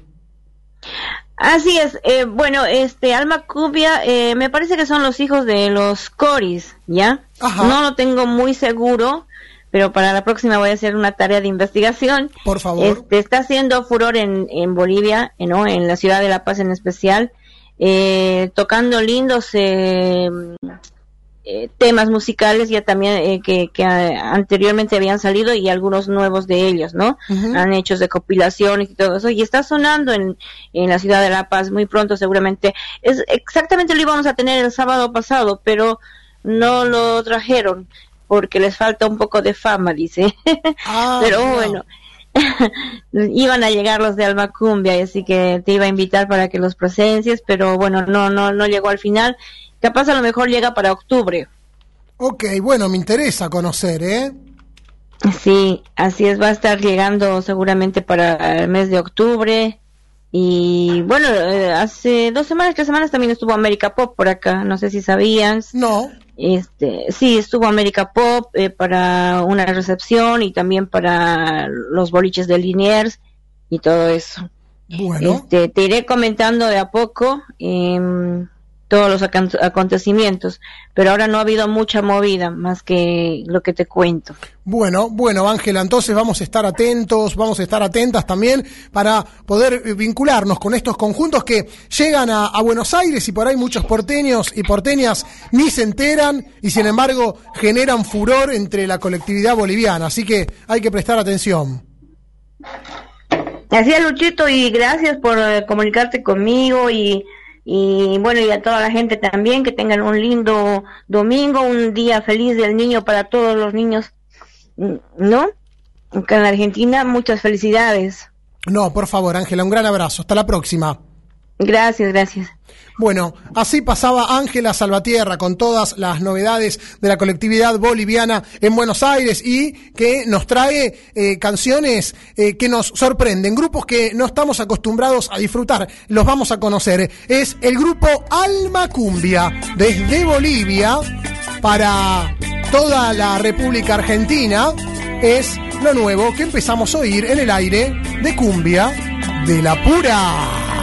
Así es, eh, bueno, este Alma Cubia, eh, me parece que son los hijos de los Coris, ¿ya? No lo tengo muy seguro, pero para la próxima voy a hacer una tarea de investigación. Por favor. Este, está haciendo furor en, en Bolivia, ¿no? En la ciudad de La Paz en especial, eh, tocando lindos eh, eh, temas musicales ya también eh, que, que anteriormente habían salido y algunos nuevos de ellos, ¿no? Han hecho de compilaciones y todo eso y está sonando en, en la ciudad de La Paz muy pronto seguramente. Es exactamente lo íbamos a tener el sábado pasado, pero no lo trajeron porque les falta un poco de fama, dice. pero mira. bueno, iban a llegar los de Alma Cumbia, y así que te iba a invitar para que los presencies, pero bueno, no, no, no llegó al final. Capaz a lo mejor llega para octubre. Ok, bueno, me interesa conocer, ¿eh? Sí, así es, va a estar llegando seguramente para el mes de octubre. Y bueno, eh, hace dos semanas, tres semanas también estuvo América Pop por acá, no sé si sabías. No. Este, sí, estuvo América Pop eh, para una recepción y también para los boliches de Liniers y todo eso. Bueno. Este, te iré comentando de a poco em, todos los acontecimientos, pero ahora no ha habido mucha movida más que lo que te cuento. Bueno, bueno, Ángela, entonces vamos a estar atentos, vamos a estar atentas también para poder vincularnos con estos conjuntos que llegan a, a Buenos Aires y por ahí muchos porteños y porteñas ni se enteran y sin embargo generan furor entre la colectividad boliviana. Así que hay que prestar atención. Así es, Luchito, y gracias por eh, comunicarte conmigo y, y bueno, y a toda la gente también, que tengan un lindo domingo, un día feliz del niño para todos los niños, ¿no? Acá en Argentina, muchas felicidades. No, por favor, Ángela, un gran abrazo. Hasta la próxima. Gracias, gracias. Bueno, así pasaba Ángela Salvatierra con todas las novedades de la colectividad boliviana en Buenos Aires y que nos trae eh, canciones eh, que nos sorprenden, grupos que no estamos acostumbrados a disfrutar, los vamos a conocer. Es el grupo Alma Cumbia desde Bolivia para toda la República Argentina. Es lo nuevo que empezamos a oír en el aire de Cumbia de la Pura.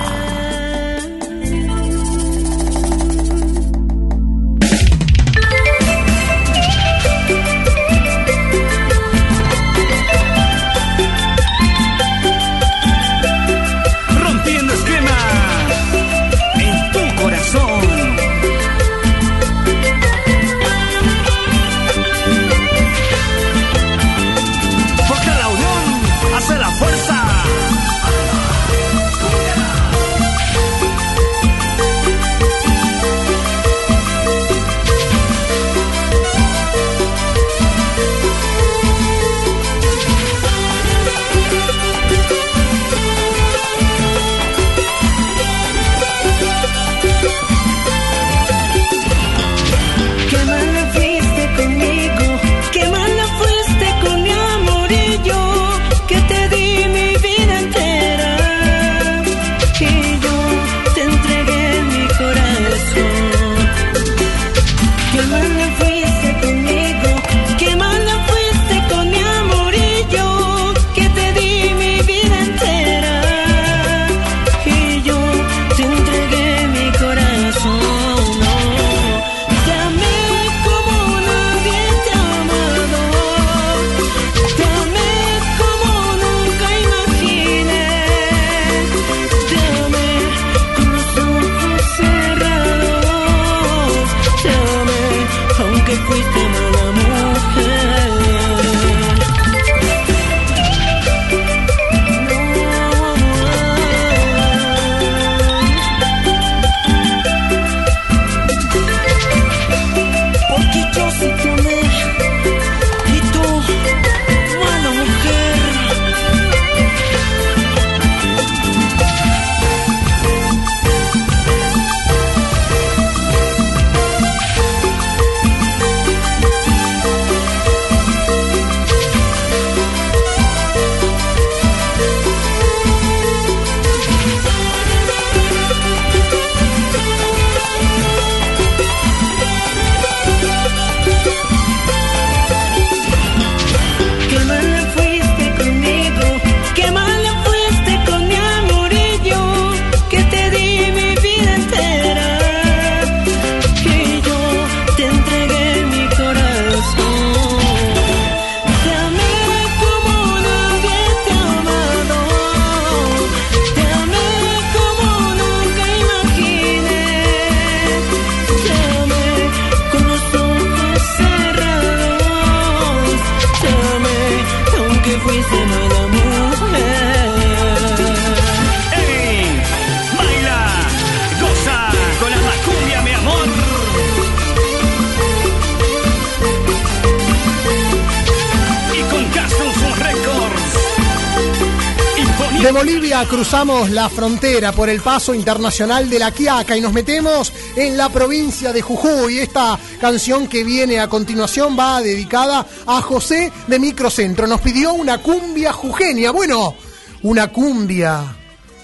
La frontera por el paso internacional de la Quiaca y nos metemos en la provincia de Jujuy. Esta canción que viene a continuación va dedicada a José de Microcentro. Nos pidió una cumbia jujeña. Bueno, una cumbia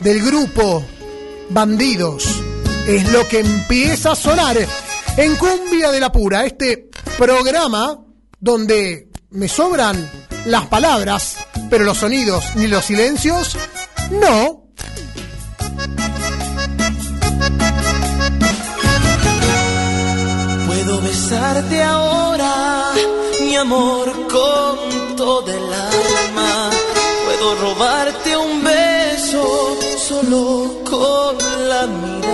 del grupo Bandidos. Es lo que empieza a sonar en Cumbia de la Pura, este programa donde me sobran las palabras, pero los sonidos ni los silencios, no. Ahora, mi amor, con todo el alma. Puedo robarte un beso solo con la mirada.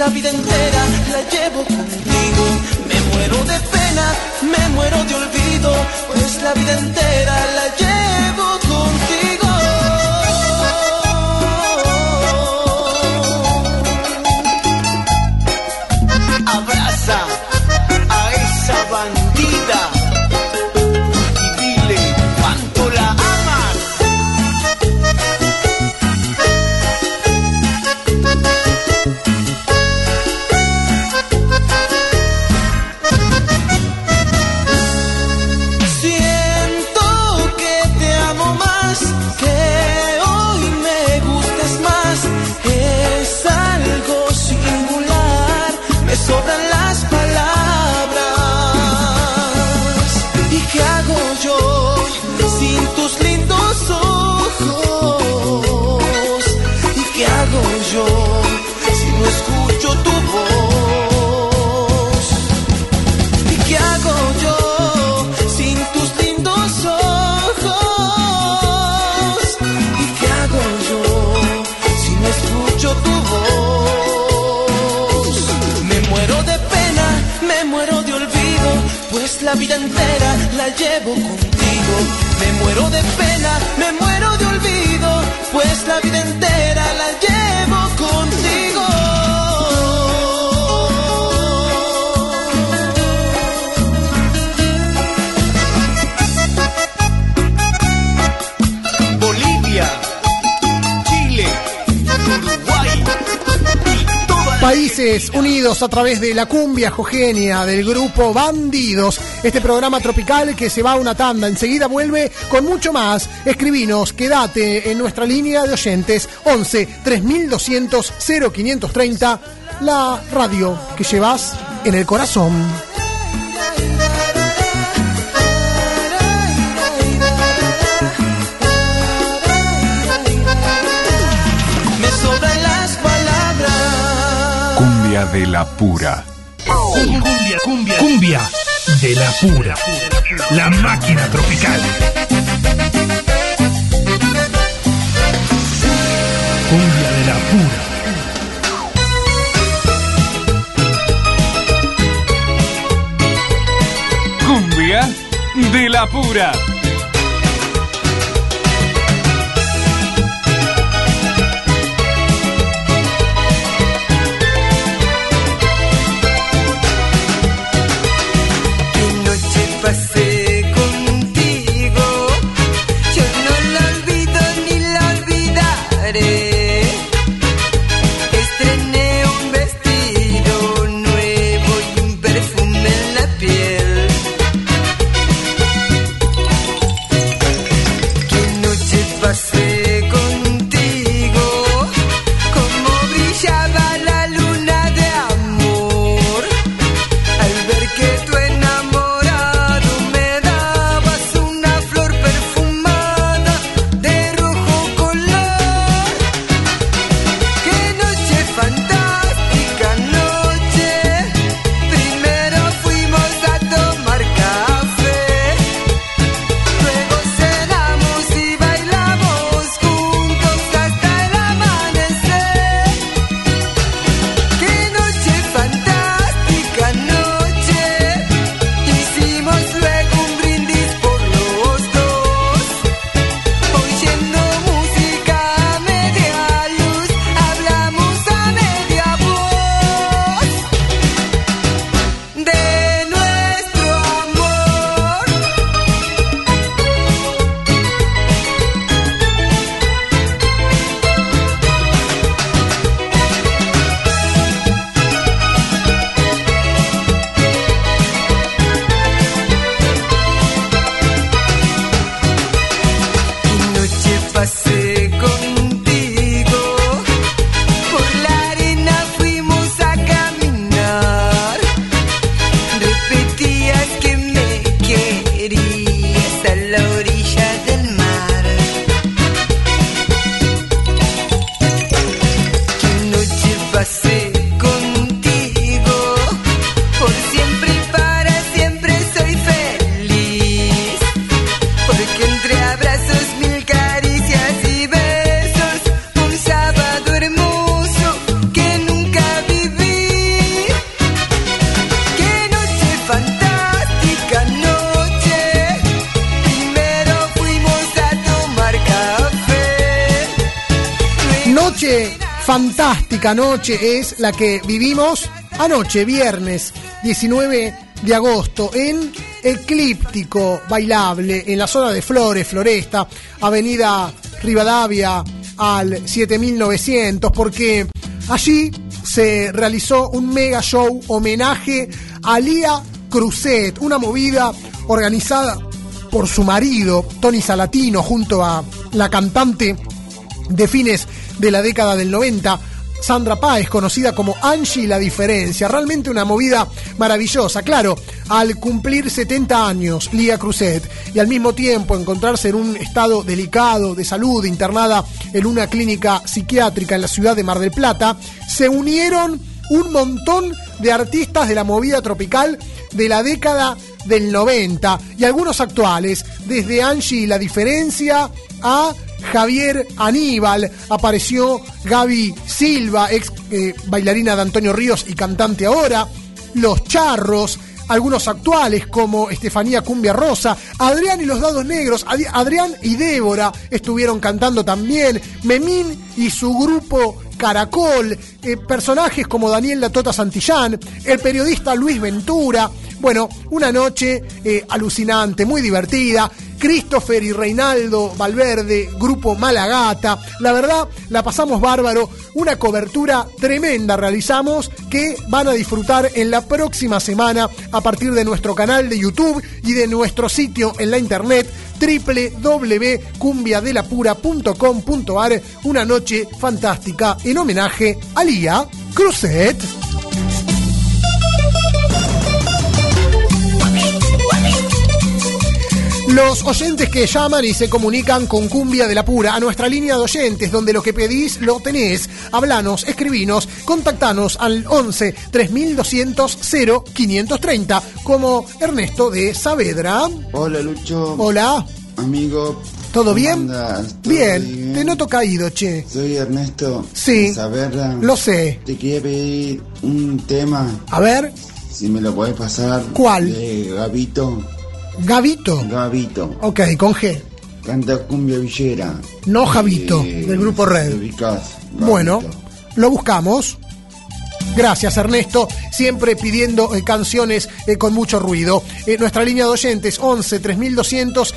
La vida entera la llevo contigo. Me muero de pena, me muero de olvido, pues la vida entera la llevo la vida entera la llevo contigo. Me muero de pena, me muero de olvido, pues la vida entera la llevo contigo. Bolivia, Chile, Países Unidos a través de la cumbia jogenia del grupo Bandidos. Este programa tropical que se va a una tanda. Enseguida vuelve con mucho más. Escribinos, quédate en nuestra línea de oyentes 11 3200 0530. La radio que llevas en el corazón. me sobran las palabras. Cumbia de la pura. Cumbia, cumbia, cumbia de la pura. La máquina tropical. Cumbia de la pura. Cumbia de la pura. Fantástica noche, es la que vivimos anoche, viernes 19 de agosto, en Eclíptico Bailable, en la zona de Flores, Floresta, Avenida Rivadavia al 7900, porque allí se realizó un mega show homenaje a Lía Cruzet, una movida organizada por su marido, Tony Salatino, junto a la cantante de fines de la década del 90, Sandra Páez, conocida como Angie La Diferencia. Realmente una movida maravillosa. Claro, al cumplir 70 años, Lía Cruzet, y al mismo tiempo encontrarse en un estado delicado de salud, internada en una clínica psiquiátrica en la ciudad de Mar del Plata, se unieron un montón de artistas de la movida tropical de la década del 90 y algunos actuales, desde Angie La Diferencia a Javier Aníbal, apareció Gaby Silva, ex eh, bailarina de Antonio Ríos y cantante ahora, Los Charros, algunos actuales como Estefanía Cumbia Rosa, Adrián y los Dados Negros, Adrián y Débora estuvieron cantando también, Memín y su grupo Caracol, eh, personajes como Daniel La Tota Santillán, el periodista Luis Ventura, bueno, una noche eh, alucinante, muy divertida. Christopher y Reinaldo Valverde, grupo Malagata. La verdad, la pasamos bárbaro. Una cobertura tremenda realizamos que van a disfrutar en la próxima semana a partir de nuestro canal de YouTube y de nuestro sitio en la internet www.cumbiadelapura.com.ar. Una noche fantástica en homenaje a Lía Cruzet. Los oyentes que llaman y se comunican con Cumbia de la Pura a nuestra línea de oyentes, donde lo que pedís lo tenés. Hablanos, escribinos, contactanos al 11 3200 0530, como Ernesto de Saavedra. Hola Lucho. Hola. Amigo. ¿Todo ¿cómo bien? ¿Todo Bien, te noto caído, che. Soy Ernesto. Sí, Saavedra. lo sé. Te quería pedir un tema. A ver, Si me lo podés pasar. ¿Cuál? De Gavito. Gavito. Gavito. Ok, con G. Canta cumbia villera. No Javito, Eh, del grupo Red. ubicás. Bueno, lo buscamos. Gracias Ernesto, siempre pidiendo eh, canciones eh, con mucho ruido. Eh, nuestra línea de oyentes 11 3200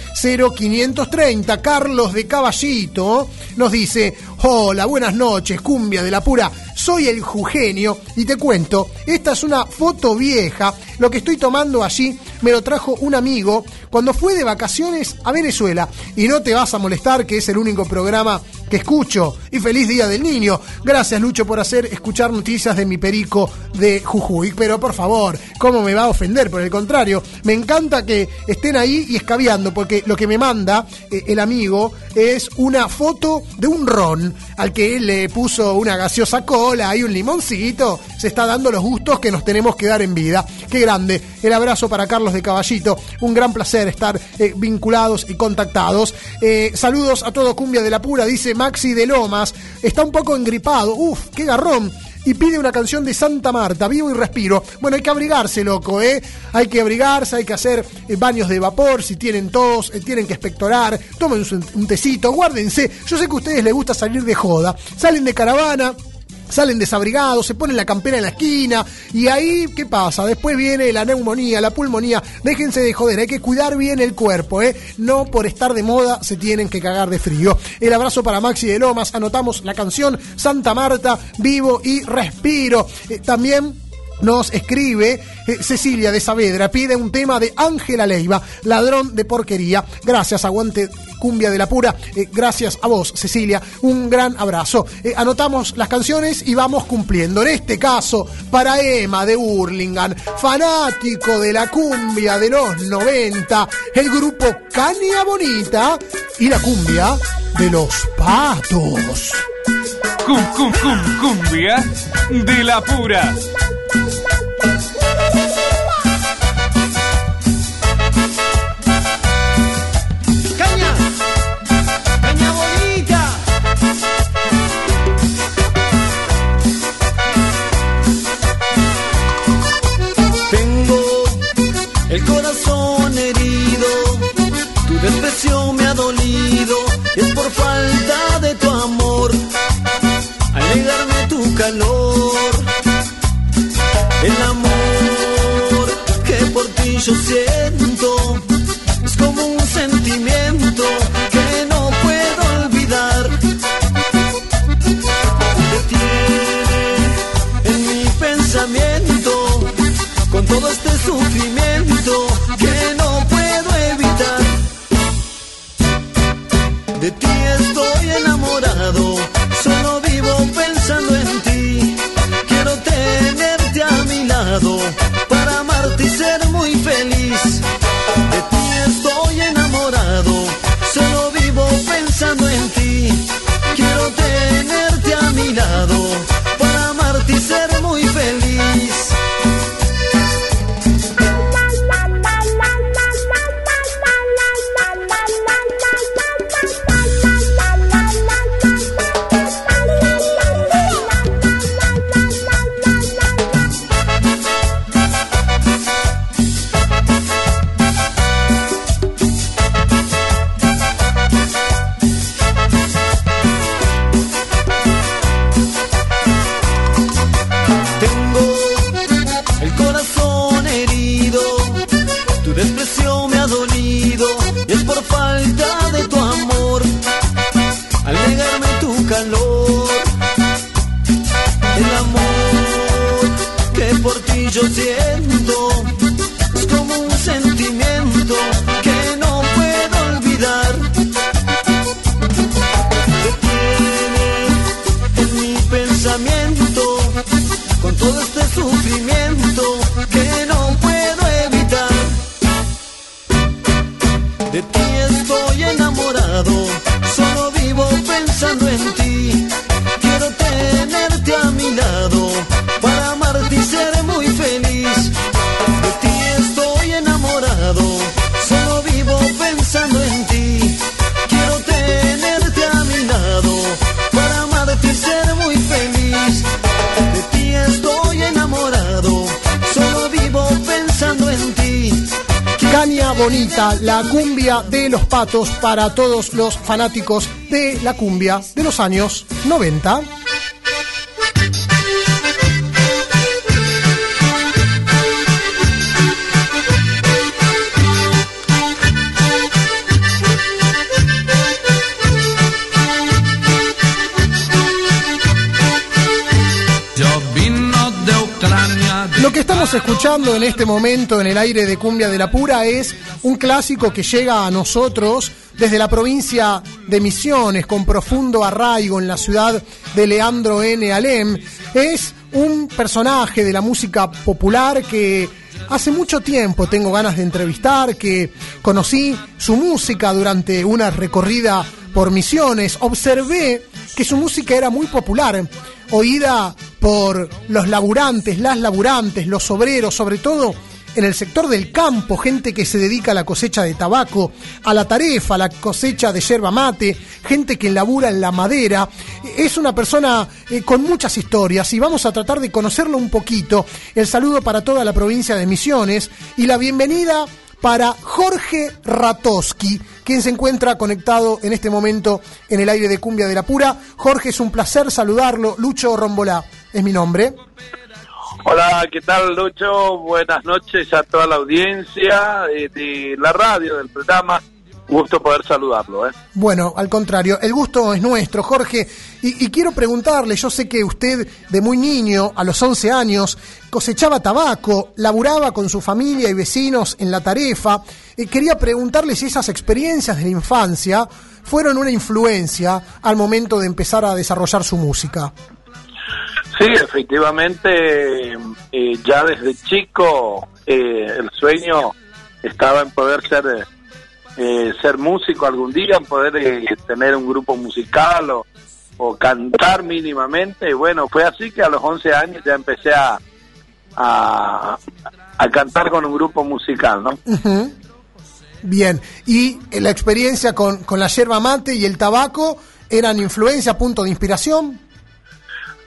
0530. Carlos de Caballito nos dice, hola, buenas noches, cumbia de la pura. Soy el Jugenio y te cuento, esta es una foto vieja. Lo que estoy tomando allí me lo trajo un amigo cuando fue de vacaciones a Venezuela. Y no te vas a molestar que es el único programa que escucho. Y feliz Día del Niño. Gracias Lucho por hacer escuchar noticias de mi perico de Jujuy. Pero por favor, ¿cómo me va a ofender? Por el contrario, me encanta que estén ahí y escabeando, porque lo que me manda eh, el amigo es una foto de un ron al que le puso una gaseosa cola y un limoncito. Se está dando los gustos que nos tenemos que dar en vida. Qué grande. El abrazo para Carlos de Caballito. Un gran placer estar eh, vinculados y contactados. Eh, saludos a todo Cumbia de la Pura, dice Maxi de Lomas. Está un poco engripado. Uf, qué garrón. Y pide una canción de Santa Marta, vivo y respiro. Bueno, hay que abrigarse, loco, ¿eh? Hay que abrigarse, hay que hacer eh, baños de vapor, si tienen tos, eh, tienen que expectorar, tomen un, un tecito, guárdense. Yo sé que a ustedes les gusta salir de joda. Salen de caravana, salen desabrigados, se ponen la campera en la esquina y ahí, ¿qué pasa? Después viene la neumonía, la pulmonía. Déjense de joder, hay que cuidar bien el cuerpo, ¿eh? No por estar de moda se tienen que cagar de frío. El abrazo para Maxi de Lomas, anotamos la canción Santa Marta, vivo y respiro. Eh, también nos escribe eh, Cecilia de Saavedra, pide un tema de Ángela Leiva, ladrón de porquería. Gracias, aguante cumbia de la pura. Eh, gracias a vos, Cecilia. Un gran abrazo. Eh, anotamos las canciones y vamos cumpliendo. En este caso, para Emma de Burlingame, fanático de la cumbia de los 90, el grupo Cania Bonita y la cumbia de los patos. Cum, cum, cum, cumbia de la pura. el precio me ha dolido, y es por falta de tu amor. Al negarme tu calor, el amor que por ti yo siento es como un sentimiento que no puedo olvidar. De ti en mi pensamiento, con todo este sufrimiento. De ti estoy enamorado, solo vivo pensando en ti. Quiero tenerte a mi lado para amarte y ser muy feliz. Patos para todos los fanáticos de la cumbia de los años 90. Yo vino de Ucrania. Lo que estamos escuchando en este momento en el aire de Cumbia de la Pura es un clásico que llega a nosotros desde la provincia de Misiones con profundo arraigo en la ciudad de Leandro N. Alem. Es un personaje de la música popular que hace mucho tiempo tengo ganas de entrevistar, que conocí su música durante una recorrida por Misiones, observé que su música era muy popular, oída por los laburantes, las laburantes, los obreros, sobre todo en el sector del campo, gente que se dedica a la cosecha de tabaco, a la tarefa, a la cosecha de yerba mate, gente que labura en la madera. Es una persona eh, con muchas historias y vamos a tratar de conocerlo un poquito. El saludo para toda la provincia de Misiones y la bienvenida para Jorge Ratoski, quien se encuentra conectado en este momento en el aire de Cumbia de la Pura. Jorge, es un placer saludarlo. Lucho Rombolá es mi nombre. Hola, ¿qué tal Lucho? Buenas noches a toda la audiencia de la radio, del programa. Gusto poder saludarlo. ¿eh? Bueno, al contrario, el gusto es nuestro, Jorge. Y, y quiero preguntarle, yo sé que usted de muy niño, a los 11 años, cosechaba tabaco, laburaba con su familia y vecinos en la tarefa. Eh, quería preguntarle si esas experiencias de la infancia fueron una influencia al momento de empezar a desarrollar su música. Sí, efectivamente, eh, ya desde chico eh, el sueño estaba en poder ser eh, ser músico algún día, en poder eh, tener un grupo musical o, o cantar mínimamente. Y bueno, fue así que a los 11 años ya empecé a, a, a cantar con un grupo musical, ¿no? Bien, y la experiencia con, con la yerba mate y el tabaco eran influencia, punto de inspiración.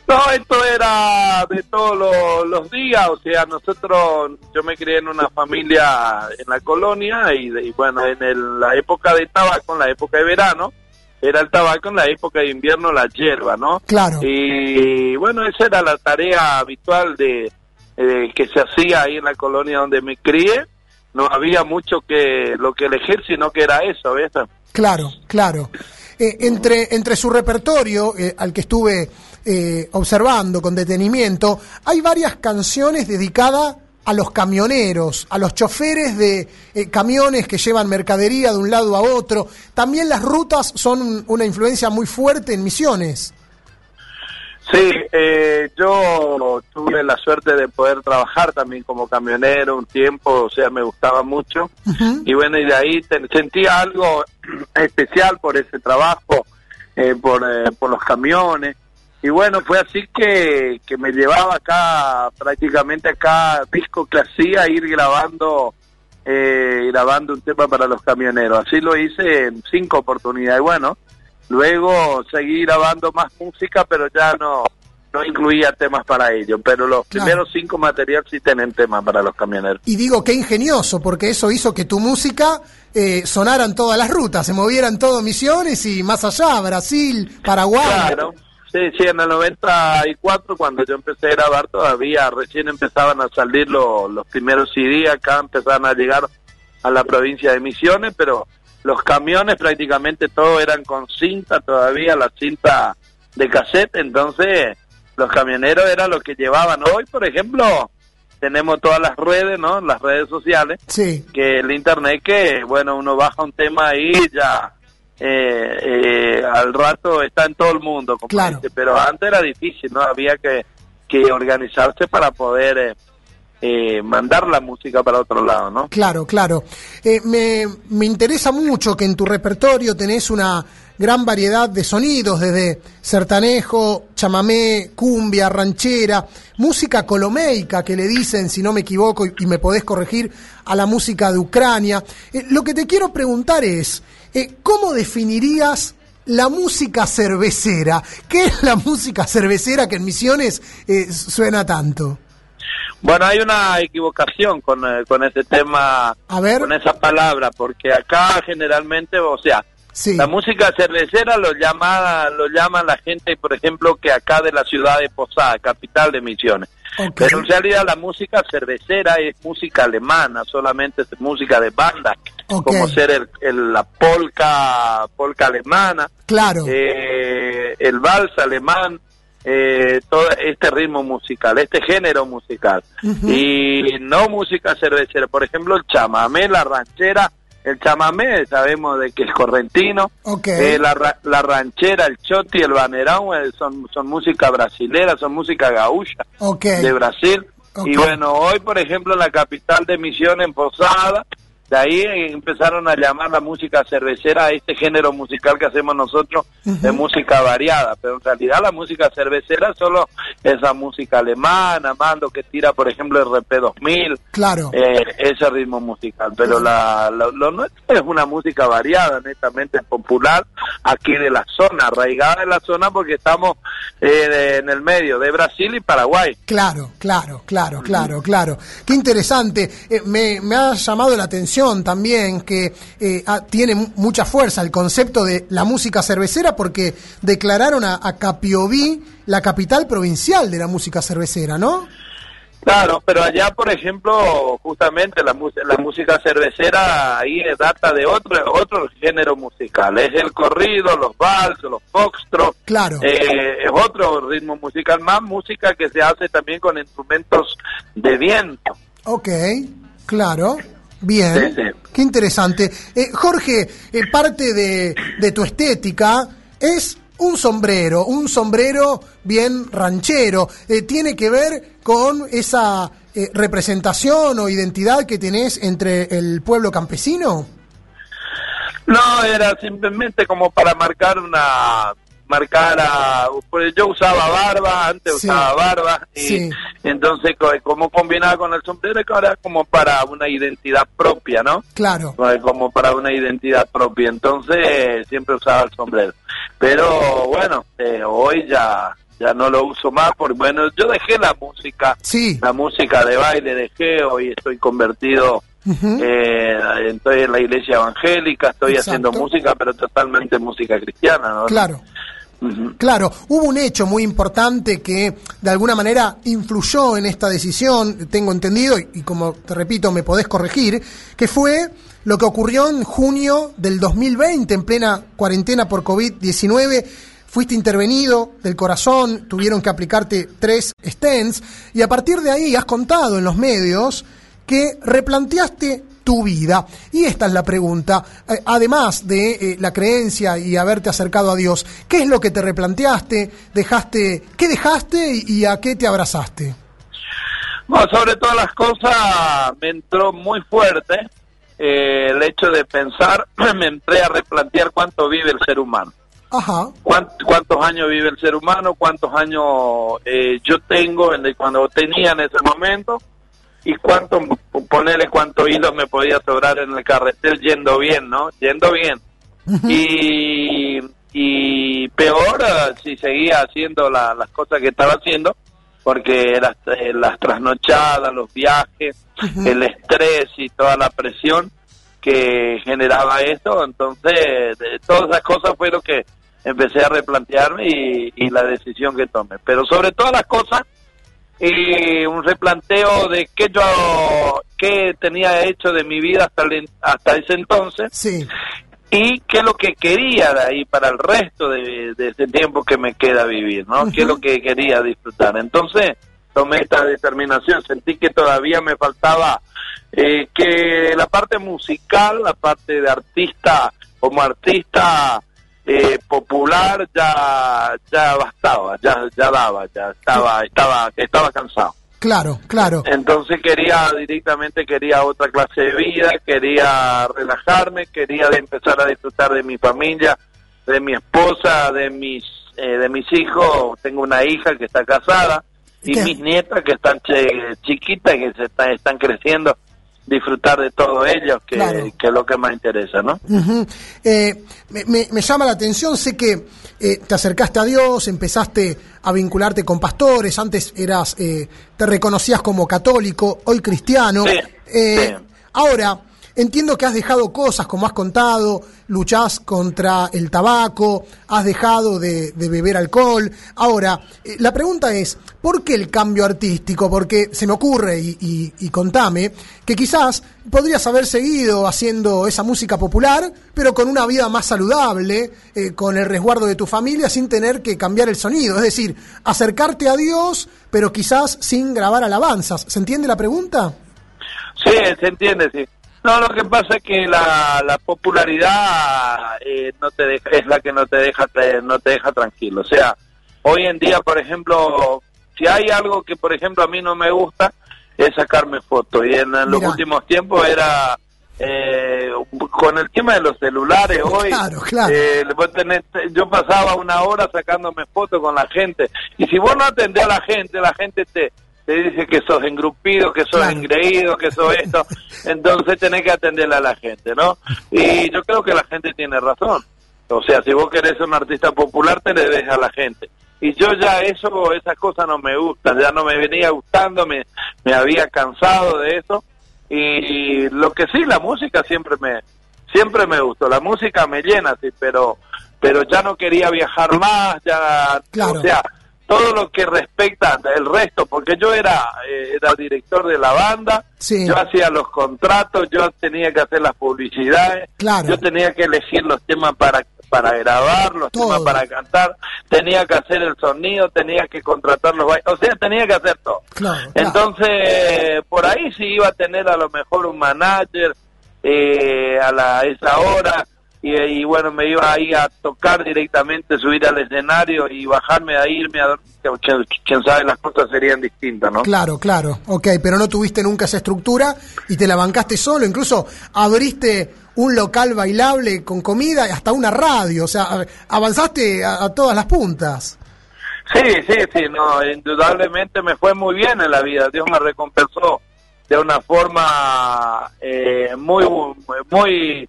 No, esto era de todos los, los días, o sea, nosotros, yo me crié en una familia en la colonia y, y bueno, en el- la época de tabaco, en la época de verano, era el tabaco, en la época de invierno la hierba, ¿no? Claro. Y bueno, esa era la tarea habitual de eh, que se hacía ahí en la colonia donde me crié. No había mucho que lo que elegir, sino que era eso, ¿ves? Claro, claro. Eh, entre, entre su repertorio, eh, al que estuve eh, observando con detenimiento, hay varias canciones dedicadas a los camioneros, a los choferes de eh, camiones que llevan mercadería de un lado a otro. También las rutas son un- una influencia muy fuerte en Misiones. Sí, eh, yo tuve la suerte de poder trabajar también como camionero un tiempo, o sea, me gustaba mucho. Y bueno, y de ahí te- sentía algo especial por ese trabajo, eh, por, eh, por los camiones. Y bueno, fue así que, que me llevaba acá, prácticamente acá, disco que hacía, ir grabando, eh, grabando un tema para los camioneros. Así lo hice en cinco oportunidades. Bueno, luego seguí grabando más música, pero ya no, no incluía temas para ellos. Pero los Claro. primeros cinco materiales sí tienen temas para los camioneros. Y digo qué ingenioso, porque eso hizo que tu música eh, sonara en todas las rutas, se movieran todo Misiones y más allá, Brasil, Paraguay. Claro, sí, sí, en el 94 cuando yo empecé a grabar todavía recién empezaban a salir lo- los primeros CD acá, empezaban a llegar a la provincia de Misiones, pero los camiones prácticamente todos eran con cinta todavía, la cinta de cassette, entonces los camioneros eran los que llevaban. Hoy, por ejemplo, tenemos todas las redes, ¿no? Las redes sociales, Sí. que el internet que, bueno, uno baja un tema ahí y ya eh, eh, al rato está en todo el mundo, como Claro. dice, pero antes era difícil, ¿no? Había que, que organizarse para poder eh, eh, mandar la música para otro lado, ¿no? Claro, claro. Eh, me, me interesa mucho que en tu repertorio tenés una gran variedad de sonidos, desde sertanejo, chamamé, cumbia, ranchera, música colomeica, que le dicen, si no me equivoco, y, y me podés corregir, a la música de Ucrania. Eh, lo que te quiero preguntar es, eh, ¿cómo definirías la música cervecera? ¿Qué es la música cervecera que en Misiones eh, suena tanto? Bueno, hay una equivocación con, eh, con ese tema, A ver. con esa palabra, porque acá generalmente, o sea, la música cervecera lo llama, lo llama la gente, por ejemplo, que acá de la ciudad de Posada, capital de Misiones. Pero en realidad la música cervecera es música alemana, solamente es música de banda, como ser el, el- la polka, polka alemana, Claro. eh, el vals alemán, eh, todo este ritmo musical, este género musical. Y no música cervecera, por ejemplo, el chamamé, la ranchera, el chamamé sabemos de que es correntino, eh, la, la ranchera, el choti, el banerão eh, son, son música brasilera, son música gaúcha de Brasil. Y bueno, hoy, por ejemplo, en la capital de Misiones, en Posada, de ahí empezaron a llamar la música cervecera a este género musical que hacemos nosotros de música variada, pero en realidad la música cervecera es solo esa música alemana, mando que tira, por ejemplo, el RP2000, Claro. eh, ese ritmo musical, pero la, lo, lo nuestro es una música variada, netamente popular, aquí de la zona, arraigada de la zona porque estamos eh, de- en el medio de Brasil y Paraguay. Claro, claro, claro, claro, claro. Qué interesante. Eh, me, me ha llamado la atención también que eh, ah, tiene mu- mucha fuerza el concepto de la música cervecera porque declararon a, a Capiobí la capital provincial de la música cervecera, ¿no? Claro, pero allá, por ejemplo, justamente la, la música cervecera ahí data de otro otro género musical. Es el corrido, los vals, los foxtrot. Claro. Eh, es otro ritmo musical, más música que se hace también con instrumentos de viento. Ok, claro. Bien. Sí, sí. Qué interesante. Eh, Jorge, eh, parte de, de tu estética es un sombrero, un sombrero bien ranchero. Eh, ¿Tiene que ver con esa eh, representación o identidad que tenés entre el pueblo campesino? No, era simplemente como para marcar una marcar a pues yo usaba barba antes Sí. usaba barba y Sí. entonces co- como combinaba con el sombrero que ahora como para una identidad propia no Claro. Como para una identidad propia entonces siempre usaba el sombrero pero bueno eh, hoy ya ya no lo uso más porque bueno yo dejé la música Sí. la música de baile dejé hoy estoy convertido Ujú. eh, estoy en la iglesia evangélica, estoy Exacto. haciendo música, pero totalmente música cristiana, ¿no? Claro. Claro, hubo un hecho muy importante que de alguna manera influyó en esta decisión, tengo entendido, y, y como te repito, me podés corregir, que fue lo que ocurrió en junio del 2020, en plena cuarentena por COVID-19, fuiste intervenido del corazón, tuvieron que aplicarte tres stents y a partir de ahí has contado en los medios que replanteaste tu vida. Y esta es la pregunta, eh, además de eh, la creencia y haberte acercado a Dios, ¿qué es lo que te replanteaste? ¿Dejaste, ¿Qué dejaste y, y a qué te abrazaste? Bueno, sobre todas las cosas me entró muy fuerte eh, el hecho de pensar, me entré a replantear cuánto vive el ser humano. Ajá. ¿Cuánt- ¿Cuántos años vive el ser humano? ¿Cuántos años eh, yo tengo en el- cuando tenía en ese momento? ¿Y cuánto, ponerle cuántos hilos me podía sobrar en el carretel yendo bien, ¿no? Yendo bien. Y, y peor eh, si seguía haciendo la- las cosas que estaba haciendo, porque las, eh, las trasnochadas, los viajes, el estrés y toda la presión que generaba eso, entonces de- todas esas cosas fue lo que empecé a replantearme y, y la decisión que tomé. Pero sobre todas las cosas, y un replanteo de qué yo qué tenía hecho de mi vida hasta el- hasta ese entonces Sí. y qué es lo que quería de ahí para el resto de, de ese tiempo que me queda vivir, ¿no? Qué es lo que quería disfrutar. Entonces tomé esta determinación, sentí que todavía me faltaba eh, que la parte musical, la parte de artista como artista eh, popular ya ya bastaba, ya ya daba, ya estaba estaba estaba cansado. Claro, claro. Entonces quería directamente quería otra clase de vida, quería relajarme, quería de empezar a disfrutar de mi familia, de mi esposa, de mis eh, de mis hijos. Tengo una hija que está casada y ¿Qué? mis nietas que están che- chiquitas que se está- están creciendo. Disfrutar de todo ello, que, Claro. que es lo que más interesa, ¿no? Eh, me, me- me llama la atención, sé que eh, te acercaste a Dios, empezaste a vincularte con pastores, antes eras, eh, te reconocías como católico, hoy cristiano. Sí, sí. Ahora, entiendo que has dejado cosas, como has contado, luchás contra el tabaco, has dejado de, beber alcohol. Ahora, eh, la pregunta es, ¿por qué el cambio artístico? Porque se me ocurre, y, y- y contame, que quizás podrías haber seguido haciendo esa música popular, pero con una vida más saludable, eh, con el resguardo de tu familia, sin tener que cambiar el sonido. Es decir, acercarte a Dios, pero quizás sin grabar alabanzas. ¿Se entiende la pregunta? Sí, se entiende, sí. No, lo que pasa es que la, la popularidad eh, no te deja, es la que no te deja te- no te deja tranquilo. O sea, hoy en día, por ejemplo, si hay algo que, por ejemplo, a mí no me gusta, es sacarme fotos. Y en, los últimos tiempos era eh, con el tema de los celulares hoy. Claro, claro. eh, tenés- yo pasaba una hora sacándome fotos con la gente. Y si vos no atendés a la gente, la gente te te dice que sos engrupido, que sos Claro. engreído, que sos esto. Entonces tenés que atenderle a la gente, ¿no? Y yo creo que la gente tiene razón. O sea, si vos querés ser un artista popular, te le des a la gente. Y yo ya eso, esas cosas no me gustan, ya no me venía gustando, me, me había cansado de eso. Y lo que sí, la música siempre me, siempre me gustó. La música me llena, sí, pero, pero ya no quería viajar más, ya, Claro. o sea, todo lo que respecta el resto, porque yo era, eh, era director de la banda, Sí. yo hacía los contratos, yo tenía que hacer las publicidades, Claro. yo tenía que elegir los temas para para grabar, los Todo. temas para cantar, tenía que hacer el sonido, tenía que contratar los bailes, o sea, tenía que hacer todo. Claro. claro. Entonces, por ahí sí iba a tener a lo mejor un manager eh, a, la, a esa hora y, y bueno, me iba ahí a tocar directamente, subir al escenario y bajarme ahí, irme a dormir. Quién sabe, las cosas serían distintas, ¿no? Claro, claro, ok, pero no tuviste nunca esa estructura y te la bancaste solo, incluso abriste un local bailable con comida y hasta una radio, o sea, a- avanzaste a, a todas las puntas. Sí, sí, sí, no, indudablemente me fue muy bien en la vida. Dios me recompensó de una forma eh, muy, muy,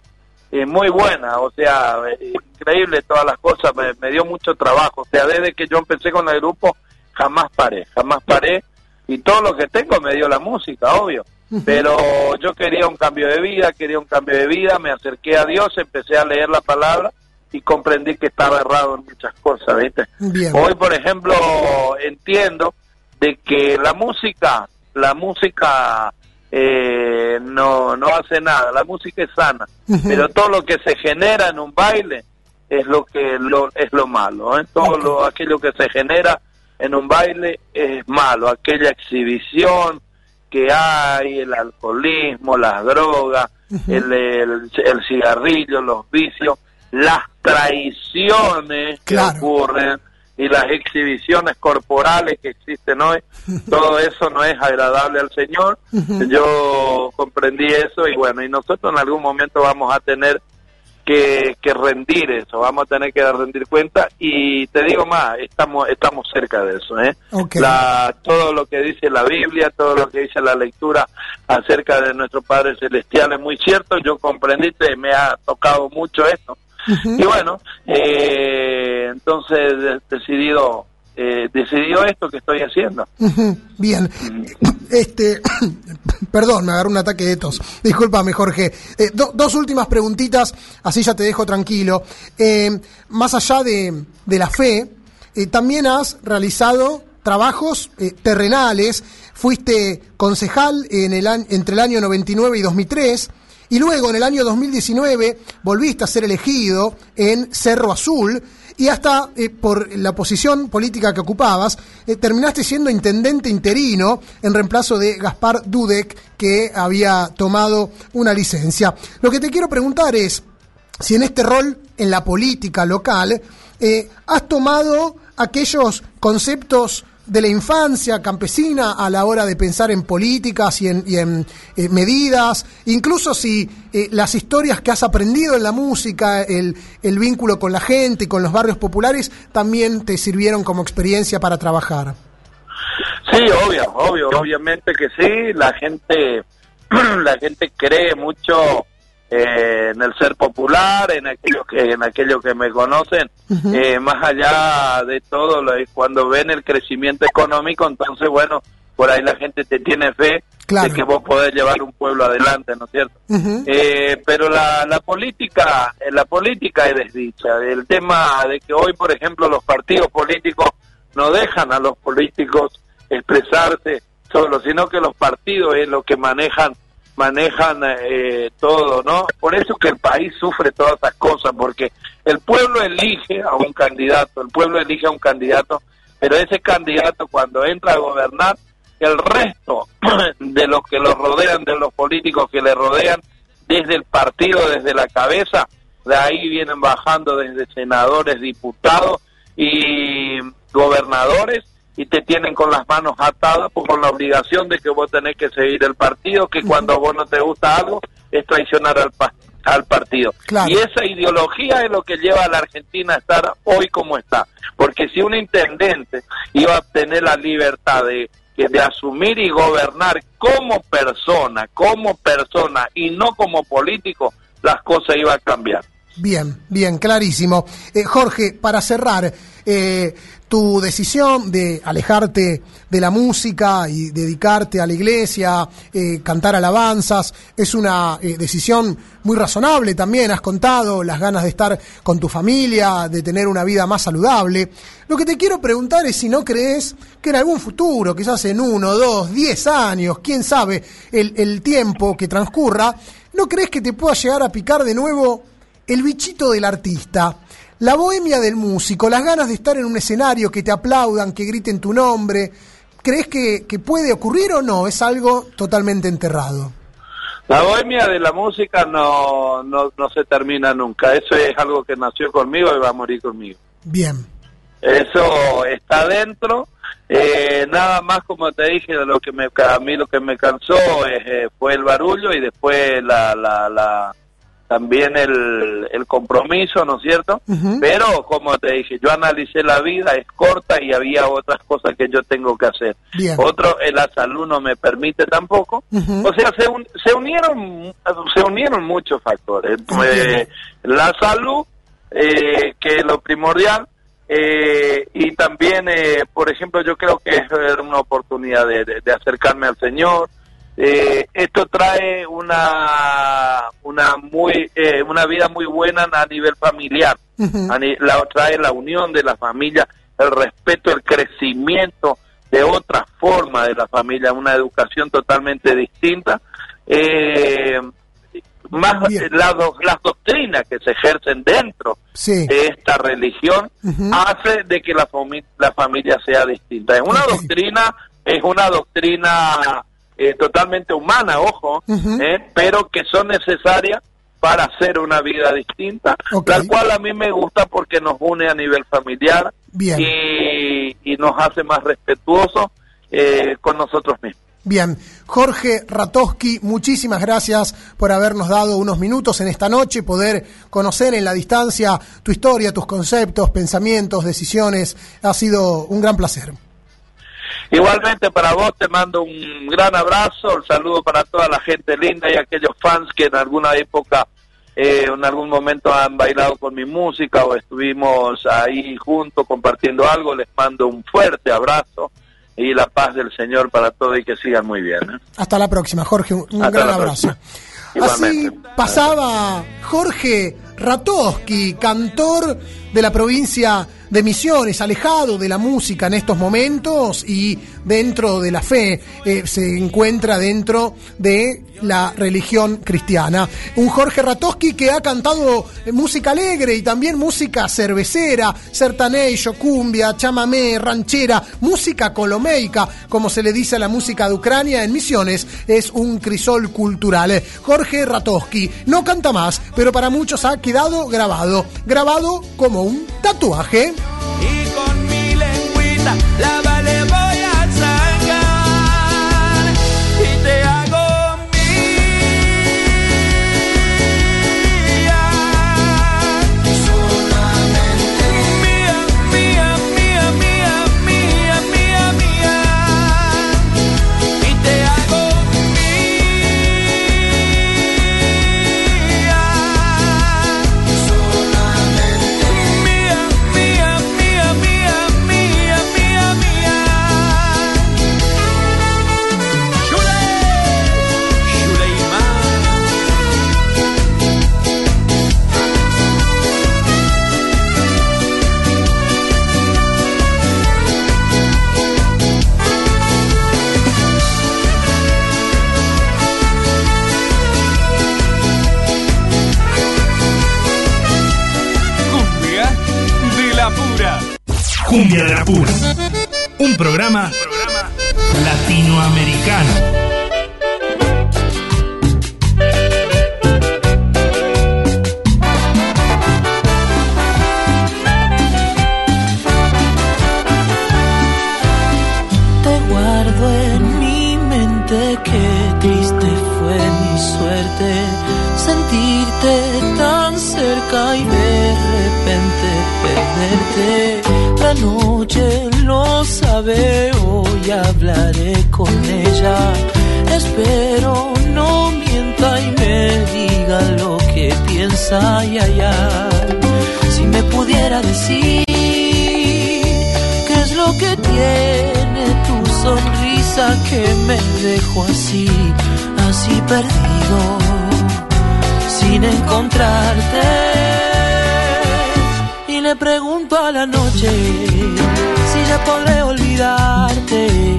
eh, muy buena. O sea, eh, increíble todas las cosas. Me, me dio mucho trabajo. O sea, desde que yo empecé con el grupo, jamás paré, jamás paré. Y todo lo que tengo me dio la música, obvio. Pero yo quería un cambio de vida, quería un cambio de vida, me acerqué a Dios, empecé a leer la palabra y comprendí que estaba errado en muchas cosas, ¿viste? Bien. Hoy, por ejemplo, entiendo de que la música, la música eh, no, no hace nada, la música es sana, pero todo lo que se genera en un baile es lo que lo, es lo malo. ¿eh? Todo lo, aquello que se genera en un baile es malo. Aquella exhibición que hay, el alcoholismo, las drogas, el, el, el cigarrillo, los vicios, las traiciones que ocurren y las exhibiciones corporales que existen hoy, todo eso no es agradable al Señor. Yo comprendí eso y bueno, y nosotros en algún momento vamos a tener que, que rendir eso, vamos a tener que rendir cuenta y te digo más, estamos estamos cerca de eso, ¿eh? La, todo lo que dice la Biblia, todo lo que dice la lectura acerca de nuestro Padre Celestial es muy cierto, yo comprendí, te- me ha tocado mucho esto. Y bueno, eh, entonces he decidido eh, decidió esto que estoy haciendo. Bien. Este, perdón, me agarró un ataque de tos. Discúlpame, Jorge. Eh, do- dos últimas preguntitas, así ya te dejo tranquilo. Eh, más allá de, de la fe, eh, también has realizado trabajos eh, terrenales. Fuiste concejal en el año- entre el año 99 y 2003. Y luego, en el año 2019, volviste a ser elegido en Cerro Azul y hasta eh, por la posición política que ocupabas, eh, terminaste siendo intendente interino en reemplazo de Gaspar Dudek, que había tomado una licencia. Lo que te quiero preguntar es si en este rol en la política local eh, has tomado aquellos conceptos de la infancia campesina a la hora de pensar en políticas y en, y en, eh, medidas, incluso si eh, las historias que has aprendido en la música, el, el vínculo con la gente y con los barrios populares, también te sirvieron como experiencia para trabajar. Sí, obvio, obvio, obviamente que sí. La gente, la gente cree mucho eh, en el ser popular, en aquello que, en aquello que me conocen. Eh, más allá de todo, lo- cuando ven el crecimiento económico, entonces bueno, por ahí la gente te tiene fe de que vos podés llevar un pueblo adelante, ¿no es cierto? Eh, pero la, la política, eh, la política es desdicha. El tema de que hoy, por ejemplo, los partidos políticos no dejan a los políticos expresarse solo, sino que los partidos es lo que manejan manejan eh, todo, ¿no? Por eso que el país sufre todas esas cosas, porque el pueblo elige a un candidato, el pueblo elige a un candidato, pero ese candidato cuando entra a gobernar, el resto de los que lo rodean, de los políticos que le rodean, desde el partido, desde la cabeza, de ahí vienen bajando desde senadores, diputados y gobernadores y te tienen con las manos atadas por con la obligación de que vos tenés que seguir el partido, que cuando a vos no te gusta algo es traicionar al, pa- al partido. Y esa ideología es lo que lleva a la Argentina a estar hoy como está. Porque si un intendente iba a tener la libertad de, de asumir y gobernar como persona, como persona y no como político, las cosas iban a cambiar. Bien, bien, clarísimo. Eh, Jorge, para cerrar, eh, tu decisión de alejarte de la música y dedicarte a la iglesia, eh, cantar alabanzas, es una eh, decisión muy razonable también. Has contado las ganas de estar con tu familia, de tener una vida más saludable. Lo que te quiero preguntar es si no crees que en algún futuro, quizás en uno, dos, diez años, quién sabe, el, el tiempo que transcurra, ¿no crees que te pueda llegar a picar de nuevo el bichito del artista, la bohemia del músico, las ganas de estar en un escenario, que te aplaudan, que griten tu nombre. ¿Crees que, que puede ocurrir o no? Es algo totalmente enterrado. La bohemia de la música no, no, no se termina nunca. Eso es algo que nació conmigo y va a morir conmigo. Bien. Eso está dentro. Eh, nada más, como te dije, lo que me, a mí lo que me cansó es, eh, fue el barullo y después la, la, la, también el, el compromiso, ¿no es cierto? Pero, como te dije, yo analicé la vida, es corta y había otras cosas que yo tengo que hacer. Bien. Otro, eh, la salud no me permite tampoco. O sea, se, un- se unieron se unieron muchos factores. Eh, la salud, eh, que es lo primordial, eh, y también, eh, por ejemplo, yo creo que es una oportunidad de, de- de acercarme al Señor. Eh, esto trae una una muy eh, una vida muy buena a nivel familiar. A ni- la, trae la unión de la familia, el respeto, el crecimiento de otra forma de la familia, una educación totalmente distinta. Eh, más la do- las doctrinas que se ejercen dentro Sí. de esta religión Ujú. hace de que la, la familia sea distinta. Es una doctrina, es una doctrina eh, totalmente humana, ojo, eh, pero que son necesarias para hacer una vida distinta, la cual a mí me gusta porque nos une a nivel familiar Bien. y, y nos hace más respetuosos eh, con nosotros mismos. Bien, Jorge Ratowski, muchísimas gracias por habernos dado unos minutos en esta noche, poder conocer en la distancia tu historia, tus conceptos, pensamientos, decisiones. Ha sido un gran placer. Igualmente para vos te mando un gran abrazo, un saludo para toda la gente linda y aquellos fans que en alguna época, eh, en algún momento han bailado con mi música o estuvimos ahí juntos compartiendo algo. Les mando un fuerte abrazo y la paz del Señor para todos y que sigan muy bien. ¿eh? Hasta la próxima, Jorge, un Hasta gran abrazo. próxima. Así Igualmente. pasaba Jorge Ratowski, cantor de la provincia de Misiones, alejado de la música en estos momentos y dentro de la fe, eh, se encuentra dentro de la religión cristiana. Un Jorge Ratowski que ha cantado eh, música alegre y también música cervecera, sertanejo, cumbia, chamamé, ranchera, música colomeica, como se le dice a la música de Ucrania en Misiones, es un crisol cultural. Jorge Ratowski no canta más, pero para muchos ha quedado grabado, grabado como un tatuaje. Cumbia de la Pura. Un programa latinoamericano. Noche lo sabe, hoy hablaré con ella. Espero no mienta y me diga lo que piensa y allá. Si me pudiera decir ¿Qué es lo que tiene tu sonrisa que me dejó así, así perdido, sin encontrarte? Le pregunto a la noche si ya podré olvidarte,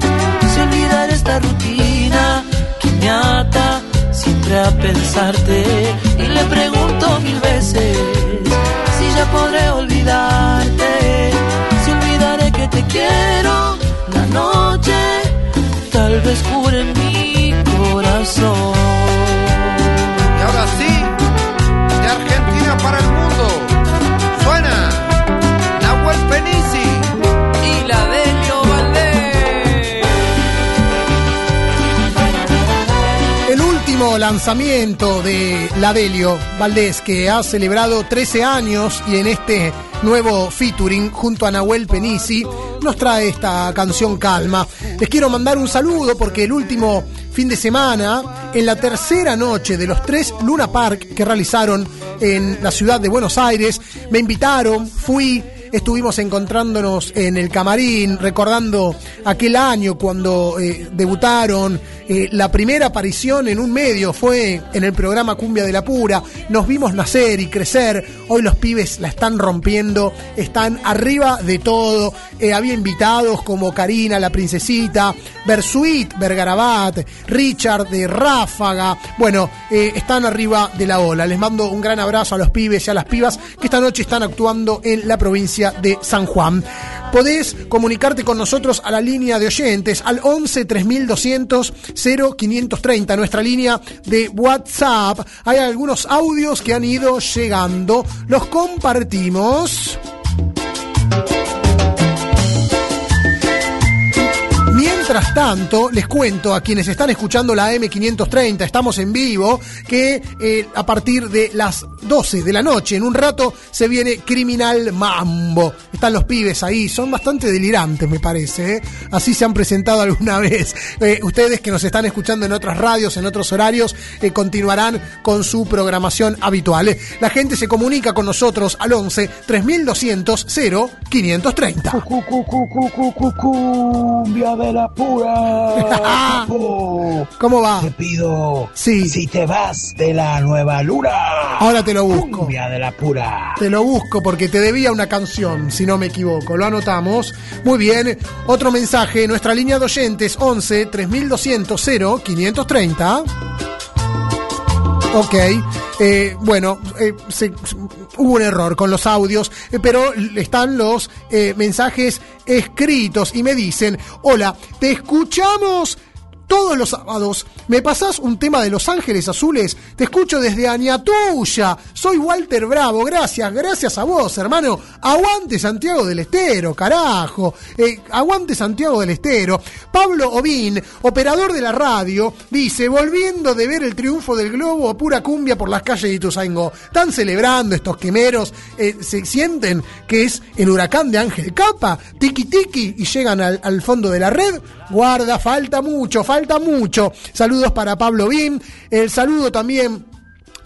si olvidar esta rutina que me ata siempre a pensarte. Y le pregunto mil veces si ya podré olvidarte, si olvidaré que te quiero la noche, tal vez cure mi corazón. Y ahora sí, de Argentina para el mundo, último lanzamiento de la Delio Valdés, que ha celebrado 13 años y en este nuevo featuring junto a Nahuel Penisi, nos trae esta canción Calma. Les quiero mandar un saludo porque el último fin de semana, en la tercera noche de los tres Luna Park que realizaron en la ciudad de Buenos Aires, me invitaron, fui estuvimos encontrándonos en el camarín, recordando aquel año cuando eh, debutaron. Eh, la primera aparición en un medio fue en el programa Cumbia de la Pura. Nos vimos nacer y crecer. Hoy los pibes la están rompiendo, están arriba de todo. Eh, había invitados como Karina, la princesita, Bersuit, Bergarabat, Richard de Ráfaga. Bueno, eh, están arriba de la ola. Les mando un gran abrazo a los pibes y a las pibas que esta noche están actuando en la provincia de San Juan. Podés comunicarte con nosotros a la línea de oyentes al 11 3200 0530, nuestra línea de WhatsApp. Hay algunos audios que han ido llegando. Los compartimos. Mientras tanto, les cuento a quienes están escuchando la M530, estamos en vivo, que eh, a partir de las 12 de la noche, en un rato, se viene Criminal Mambo. Están los pibes ahí, son bastante delirantes, me parece. ¿eh? Así se han presentado alguna vez. Eh, ustedes que nos están escuchando en otras radios, en otros horarios, continuarán con su programación habitual. La gente se comunica con nosotros al 11 3200 0530. Cumbia de la pura. ¿Cómo va? Te pido Sí. si te vas de la nueva luna. Ahora te lo busco. Cumbia de la pura. Te lo busco porque te debía una canción, si no me equivoco. Lo anotamos. Muy bien. Otro mensaje. Nuestra línea de oyentes 11 3200 0530. Ok. Eh, bueno, eh, se- hubo un error con los audios, eh, pero están los mensajes escritos y me dicen, hola, te escuchamos todos los sábados. ¿Me pasás un tema de Los Ángeles Azules? Te escucho desde Añatuya. Soy Walter Bravo. Gracias, gracias a vos, hermano. Aguante Santiago del Estero, carajo. Eh, aguante Santiago del Estero. Pablo Ovín, operador de la radio, dice, volviendo de ver el triunfo del globo a pura cumbia por las calles de Ituzaingó. Están celebrando estos quemeros. eh, se sienten que es el huracán de Ángel Capa. Tiki tiki y llegan al, al fondo de la red. Guarda, falta mucho, falta mucho. Saludos para Pablo Bim. El saludo también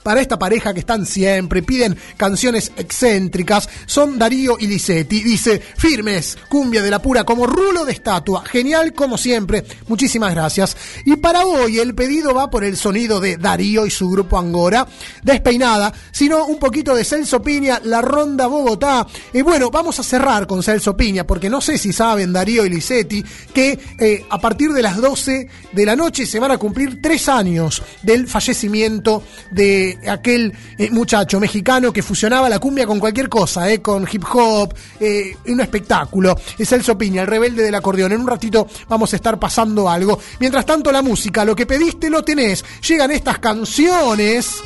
para esta pareja que están siempre, piden canciones excéntricas, son Darío y Lisetti. Dice, firmes, cumbia de la pura, como rulo de estatua. Genial como siempre. Muchísimas gracias. Y para hoy el pedido va por el sonido de Darío y su grupo Angora. Despeinada, sino un poquito de Celso Piña, La Ronda Bogotá. Y bueno, vamos a cerrar con Celso Piña, porque no sé si saben Darío y Lisetti que eh, a partir de las 12 de la noche se van a cumplir tres años del fallecimiento de aquel eh, muchacho mexicano que fusionaba la cumbia con cualquier cosa, eh, con hip hop, eh, un espectáculo. Es Celso Piña, el rebelde del acordeón. En un ratito vamos a estar pasando algo. Mientras tanto, la música, lo que pediste lo tenés. Llegan estas canciones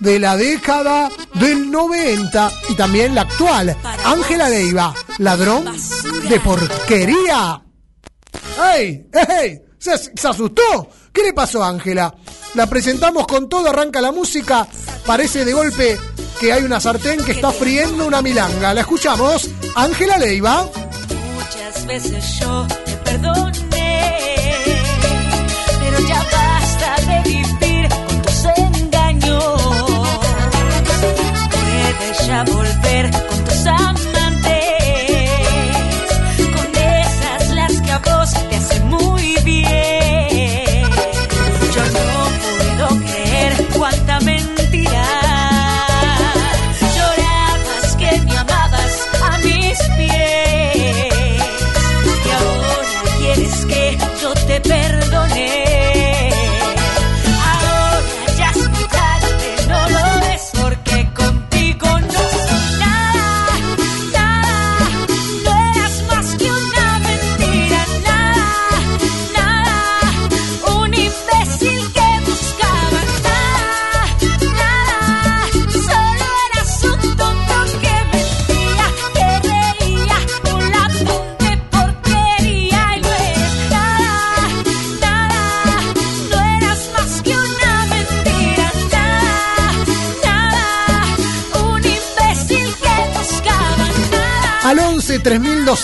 de la década del 90 y también la actual. Ángela Leiva, ladrón de porquería. ¡Ey! ¡Ey! ¿Se, se asustó? ¿Qué le pasó a Ángela? La presentamos con todo, arranca la música. Parece de golpe que hay una sartén que está friendo una milanga. La escuchamos. Ángela Leiva. Muchas veces yo te perdoné,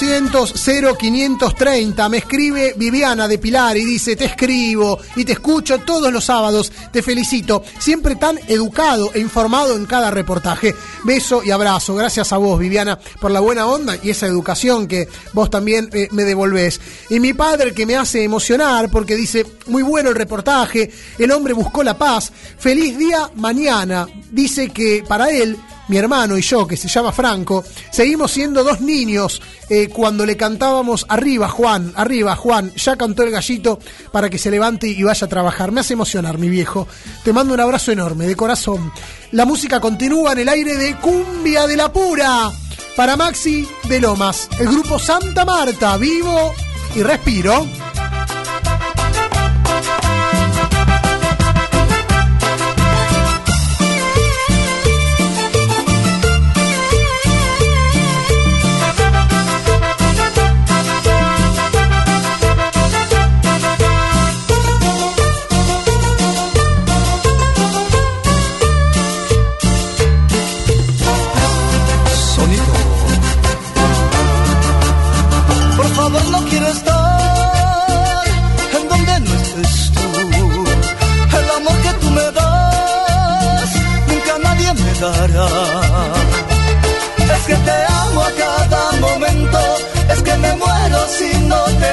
3200 0530 me escribe Viviana de Pilar y dice, te escribo y te escucho todos los sábados, te felicito, siempre tan educado e informado en cada reportaje. Beso y abrazo, gracias a vos Viviana por la buena onda y esa educación que vos también eh, me devolvés. Y mi padre que me hace emocionar porque dice, muy bueno el reportaje, el hombre buscó la paz, feliz día mañana, dice que para él mi hermano y yo, que se llama Franco, seguimos siendo dos niños eh, cuando le cantábamos arriba Juan, arriba Juan, ya cantó el gallito para que se levante y vaya a trabajar. Me hace emocionar, mi viejo. Te mando un abrazo enorme, de corazón. La música continúa en el aire de Cumbia de la Pura. Para Maxi de Lomas, el grupo Santa Marta, vivo y respiro.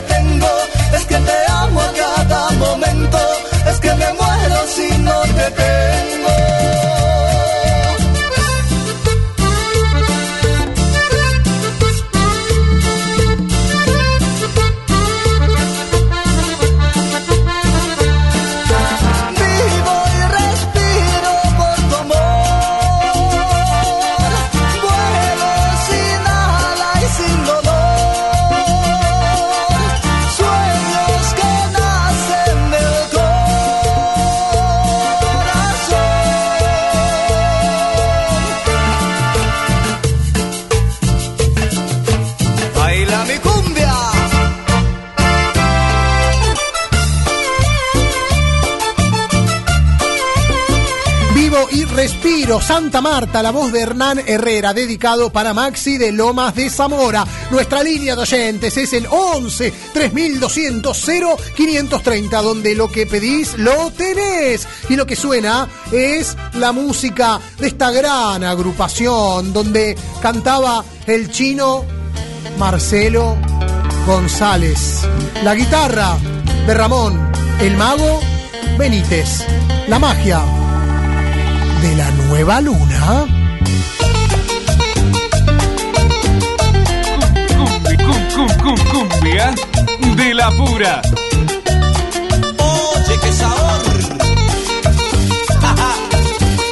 Tengo. Es que te amo a cada momento, es que me muero si no te tengo. Respiro. Santa Marta, la voz de Hernán Herrera, dedicado para Maxi de Lomas de Zamora. Nuestra línea de oyentes es el 11 3200 0530, donde lo que pedís lo tenés. Y lo que suena es la música de esta gran agrupación, donde cantaba el chino Marcelo González. La guitarra de Ramón, el mago Benítez. La magia de la nueva luna. Cum, cum, cumbia de la pura. Oye, qué sabor.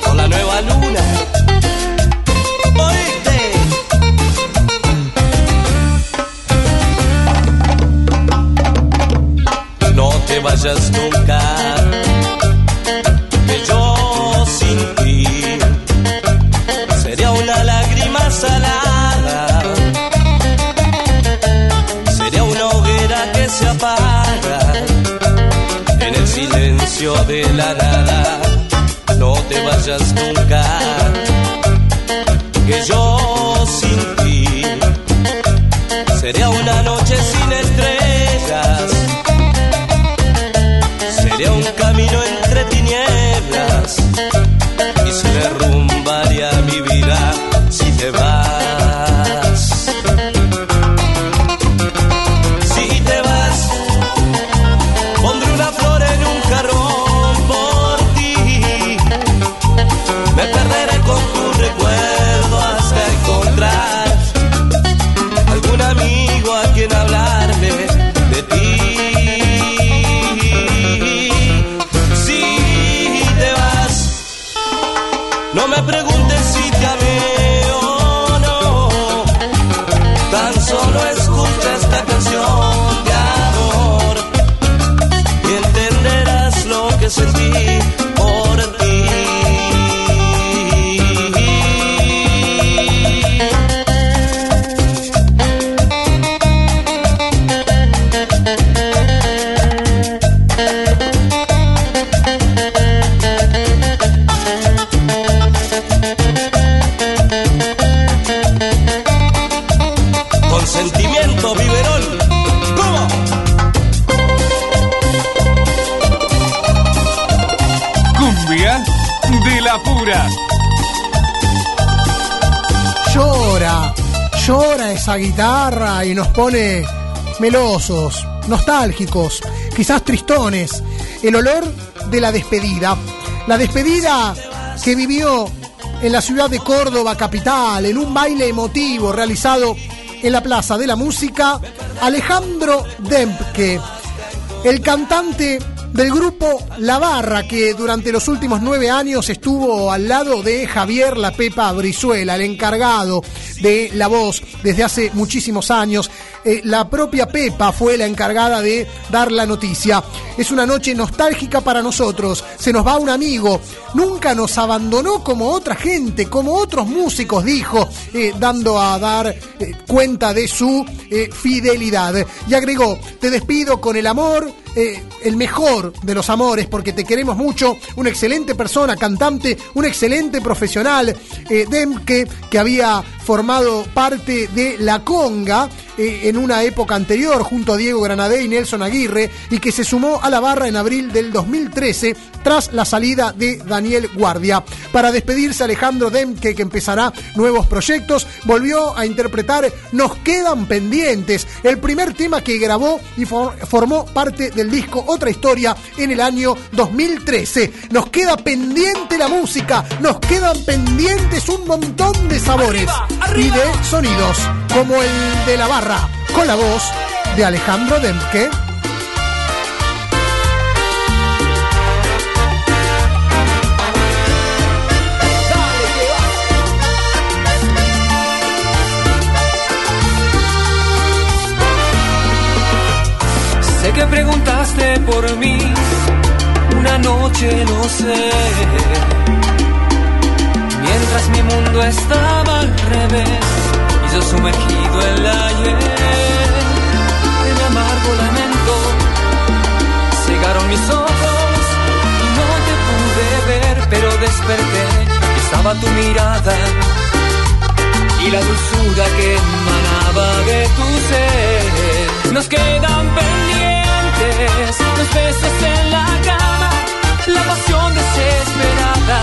Con la nueva luna. Oíste. No te vayas nunca. De la nada. No te vayas nunca, y nos pone melosos, nostálgicos, quizás tristones. El olor de la despedida. La despedida que vivió en la ciudad de Córdoba capital, en un baile emotivo realizado en la Plaza de la Música, Alejandro Dempke, el cantante del grupo La Barra, que durante los últimos nueve años estuvo al lado de Javier La Pepa Brizuela, el encargado de la voz desde hace muchísimos años. Eh, la propia Pepa fue la encargada de dar la noticia. Es una noche nostálgica para nosotros. Se nos va un amigo. Nunca nos abandonó como otra gente, como otros músicos, dijo, eh, dando a dar eh, cuenta de su fidelidad. Y agregó, te despido con el amor, eh, el mejor de los amores, porque te queremos mucho, una excelente persona, cantante, un excelente profesional, eh, Demke, que había formado parte de La Conga eh, en una época anterior, junto a Diego Granadé y Nelson Aguirre, y que se sumó a la barra en abril del 2013, tras la salida de Daniel Guardia. Para despedirse, Alejandro Demke, que empezará nuevos proyectos, volvió a interpretar Nos quedan pendientes, el primer tema que grabó y for- formó parte del disco Otra Historia en el año 2013. Nos queda pendiente la música, nos quedan pendientes un montón de sabores y de sonidos, como el de la barra, con la voz de Alejandro Demke. Sé que preguntaste por mí, una noche no sé. Mientras mi mundo estaba al revés yo sumergido en la ayer, de mi amargo lamento, cegaron mis ojos y no te pude ver, pero desperté estaba tu mirada y la dulzura que emanaba de tu ser. Nos quedan pendientes los besos en la cama, la pasión desesperada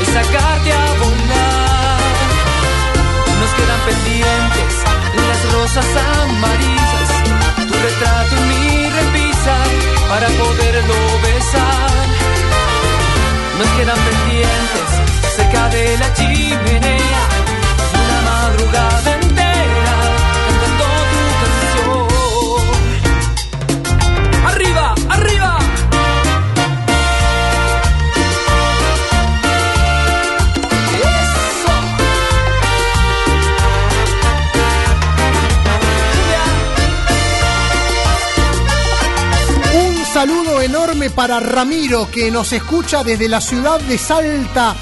y sacarte a volar. Nos quedan pendientes las rosas amarillas, tu retrato en mi repisa para poderlo besar. Nos quedan pendientes cerca de la chimenea una madrugada saludo enorme para Ramiro, que nos escucha desde la ciudad de Salta.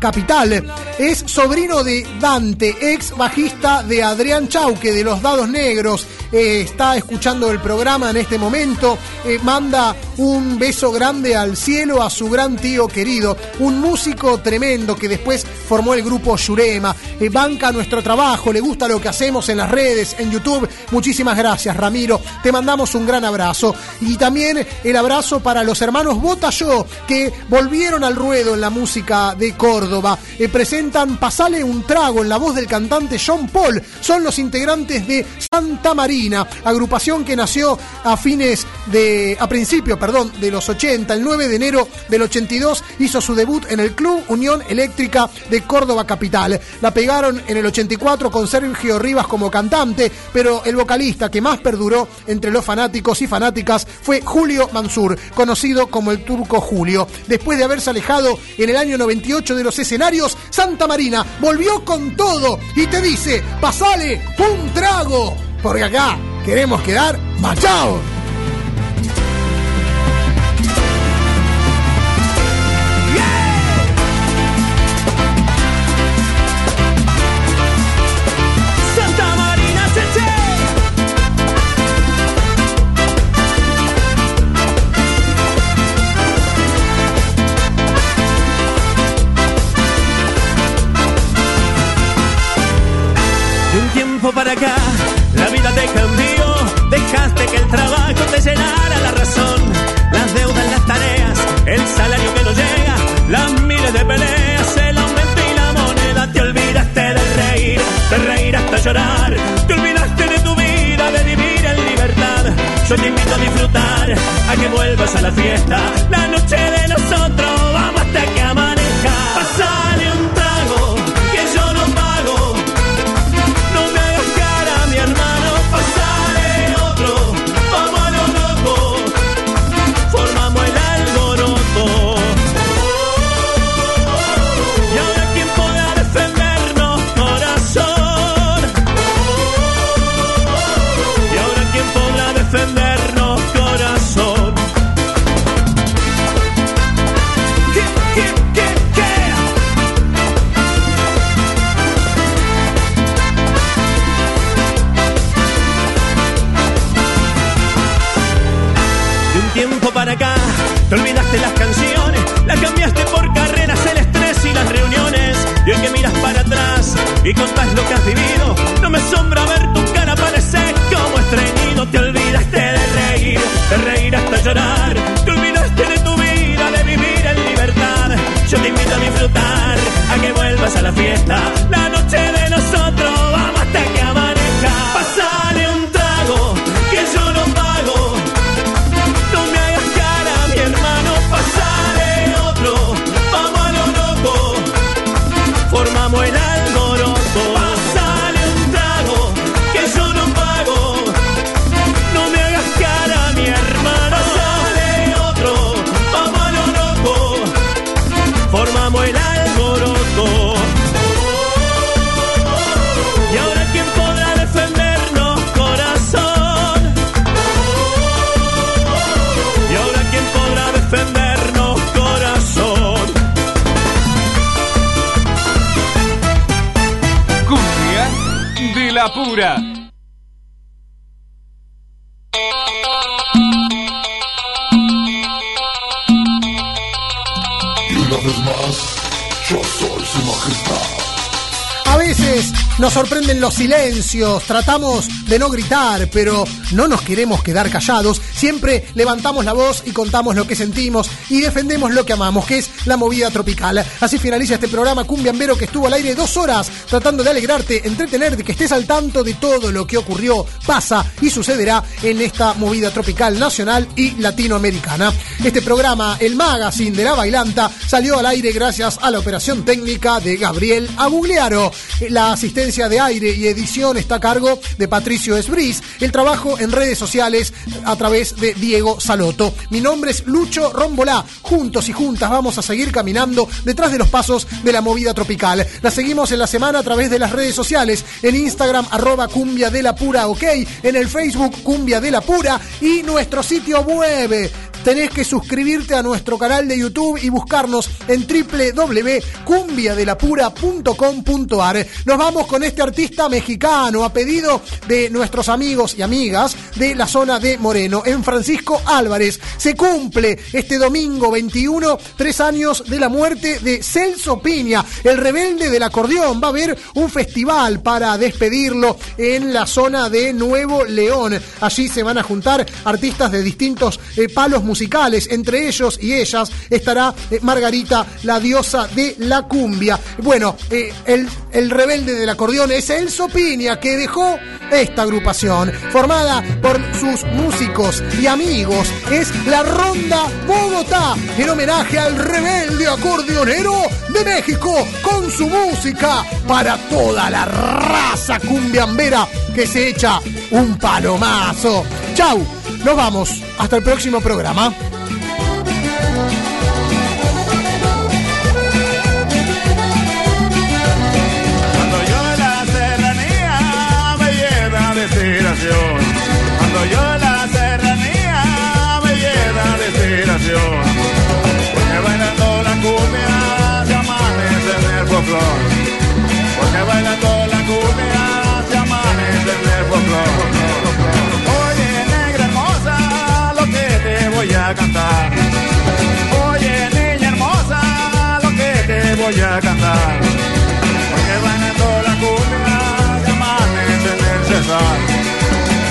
Capital, es sobrino de Dante, ex bajista de Adrián Chauque de los Dados Negros. Eh, está escuchando el programa en este momento. Eh, manda un beso grande al cielo a su gran tío querido, un músico tremendo que después formó el grupo Yurema. Eh, banca nuestro trabajo, le gusta lo que hacemos en las redes, en YouTube. Muchísimas gracias, Ramiro. Te mandamos un gran abrazo. Y también el abrazo para los hermanos Botayó, que volvieron al ruedo en la música de Córdoba. Presentan Pasale un trago en la voz del cantante John Paul. Son los integrantes de Santa Agrupación que nació a fines de, a principio, perdón, de los 80. El 9 de enero del 82 hizo su debut en el Club Unión Eléctrica de Córdoba Capital. La pegaron en el 84 con Sergio Rivas como cantante, pero el vocalista que más perduró entre los fanáticos y fanáticas fue Julio Mansur, conocido como el Turco Julio. Después de haberse alejado en el año 98 de los escenarios, Santa Marina volvió con todo y te dice, pasale un trago, porque acá queremos quedar machados. Silencios, tratamos de no gritar, pero no nos queremos quedar callados. Siempre levantamos la voz y contamos lo que sentimos y defendemos lo que amamos, que es la movida tropical. Así finaliza este programa Cumbiambero que estuvo al aire dos horas tratando de alegrarte, entretenerte, que estés al tanto de todo lo que ocurrió, pasa y sucederá en esta movida tropical nacional y latinoamericana. Este programa, el magazine de la bailanta, salió al aire gracias a la operación técnica de Gabriel Agugliaro. La asistencia de aire y edición está a cargo de Patricio Esbris. El trabajo en redes sociales a través de Diego Saloto. Mi nombre es Lucho Rombolá. Juntos y juntas vamos a seguir caminando detrás de los pasos de la movida tropical. La seguimos en la semana a través de las redes sociales. En Instagram, arroba cumbia de la pura ok. En el Facebook, cumbia de la pura. Y nuestro sitio web tenés que suscribirte a nuestro canal de YouTube y buscarnos en www.cumbiadelapura.com.ar. Nos vamos con este artista mexicano a pedido de nuestros amigos y amigas de la zona de Moreno, en Francisco Álvarez. Se cumple este domingo 21, tres años de la muerte de Celso Piña, el rebelde del acordeón. Va a haber un festival para despedirlo en la zona de Nuevo León. Allí se van a juntar artistas de distintos eh, palos musicales, entre ellos y ellas estará eh, Margarita, la diosa de la cumbia. Bueno, eh, el, el rebelde del acordeón es Elso Piña, que dejó esta agrupación, formada por sus músicos y amigos. Es la Ronda Bogotá, en homenaje al rebelde acordeonero de México, con su música para toda la raza cumbiambera que se echa un palomazo. Chau, nos vamos. Hasta el próximo programa. Cuando yo la serranía me llena de inspiración. Cuando yo la serranía me llena de inspiración. Porque bailando la cumbia se amanece en el folclor. Porque bailando la cumbia se amanece en el folclor. Cantar. Oye, niña hermosa, lo que te voy a cantar. Porque bailando la cumbia se amanece en el Cesar.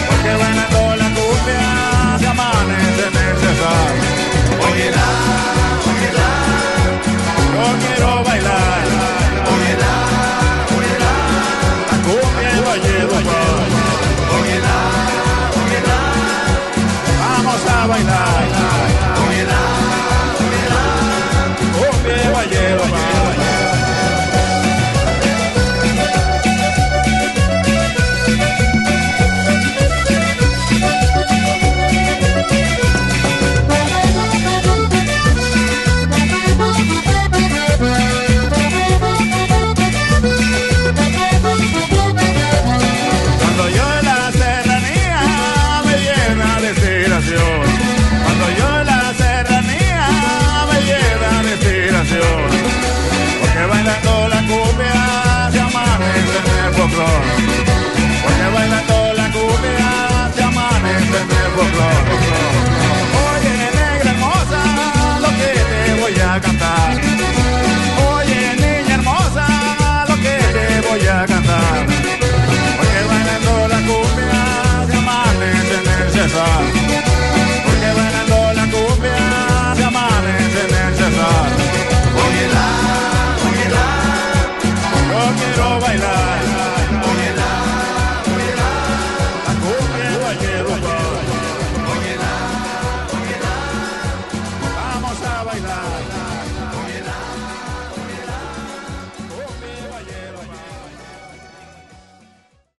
Porque bailando la cumbia se amanece en el Cesar. Óyela, óyela, yo quiero bailar. bailar.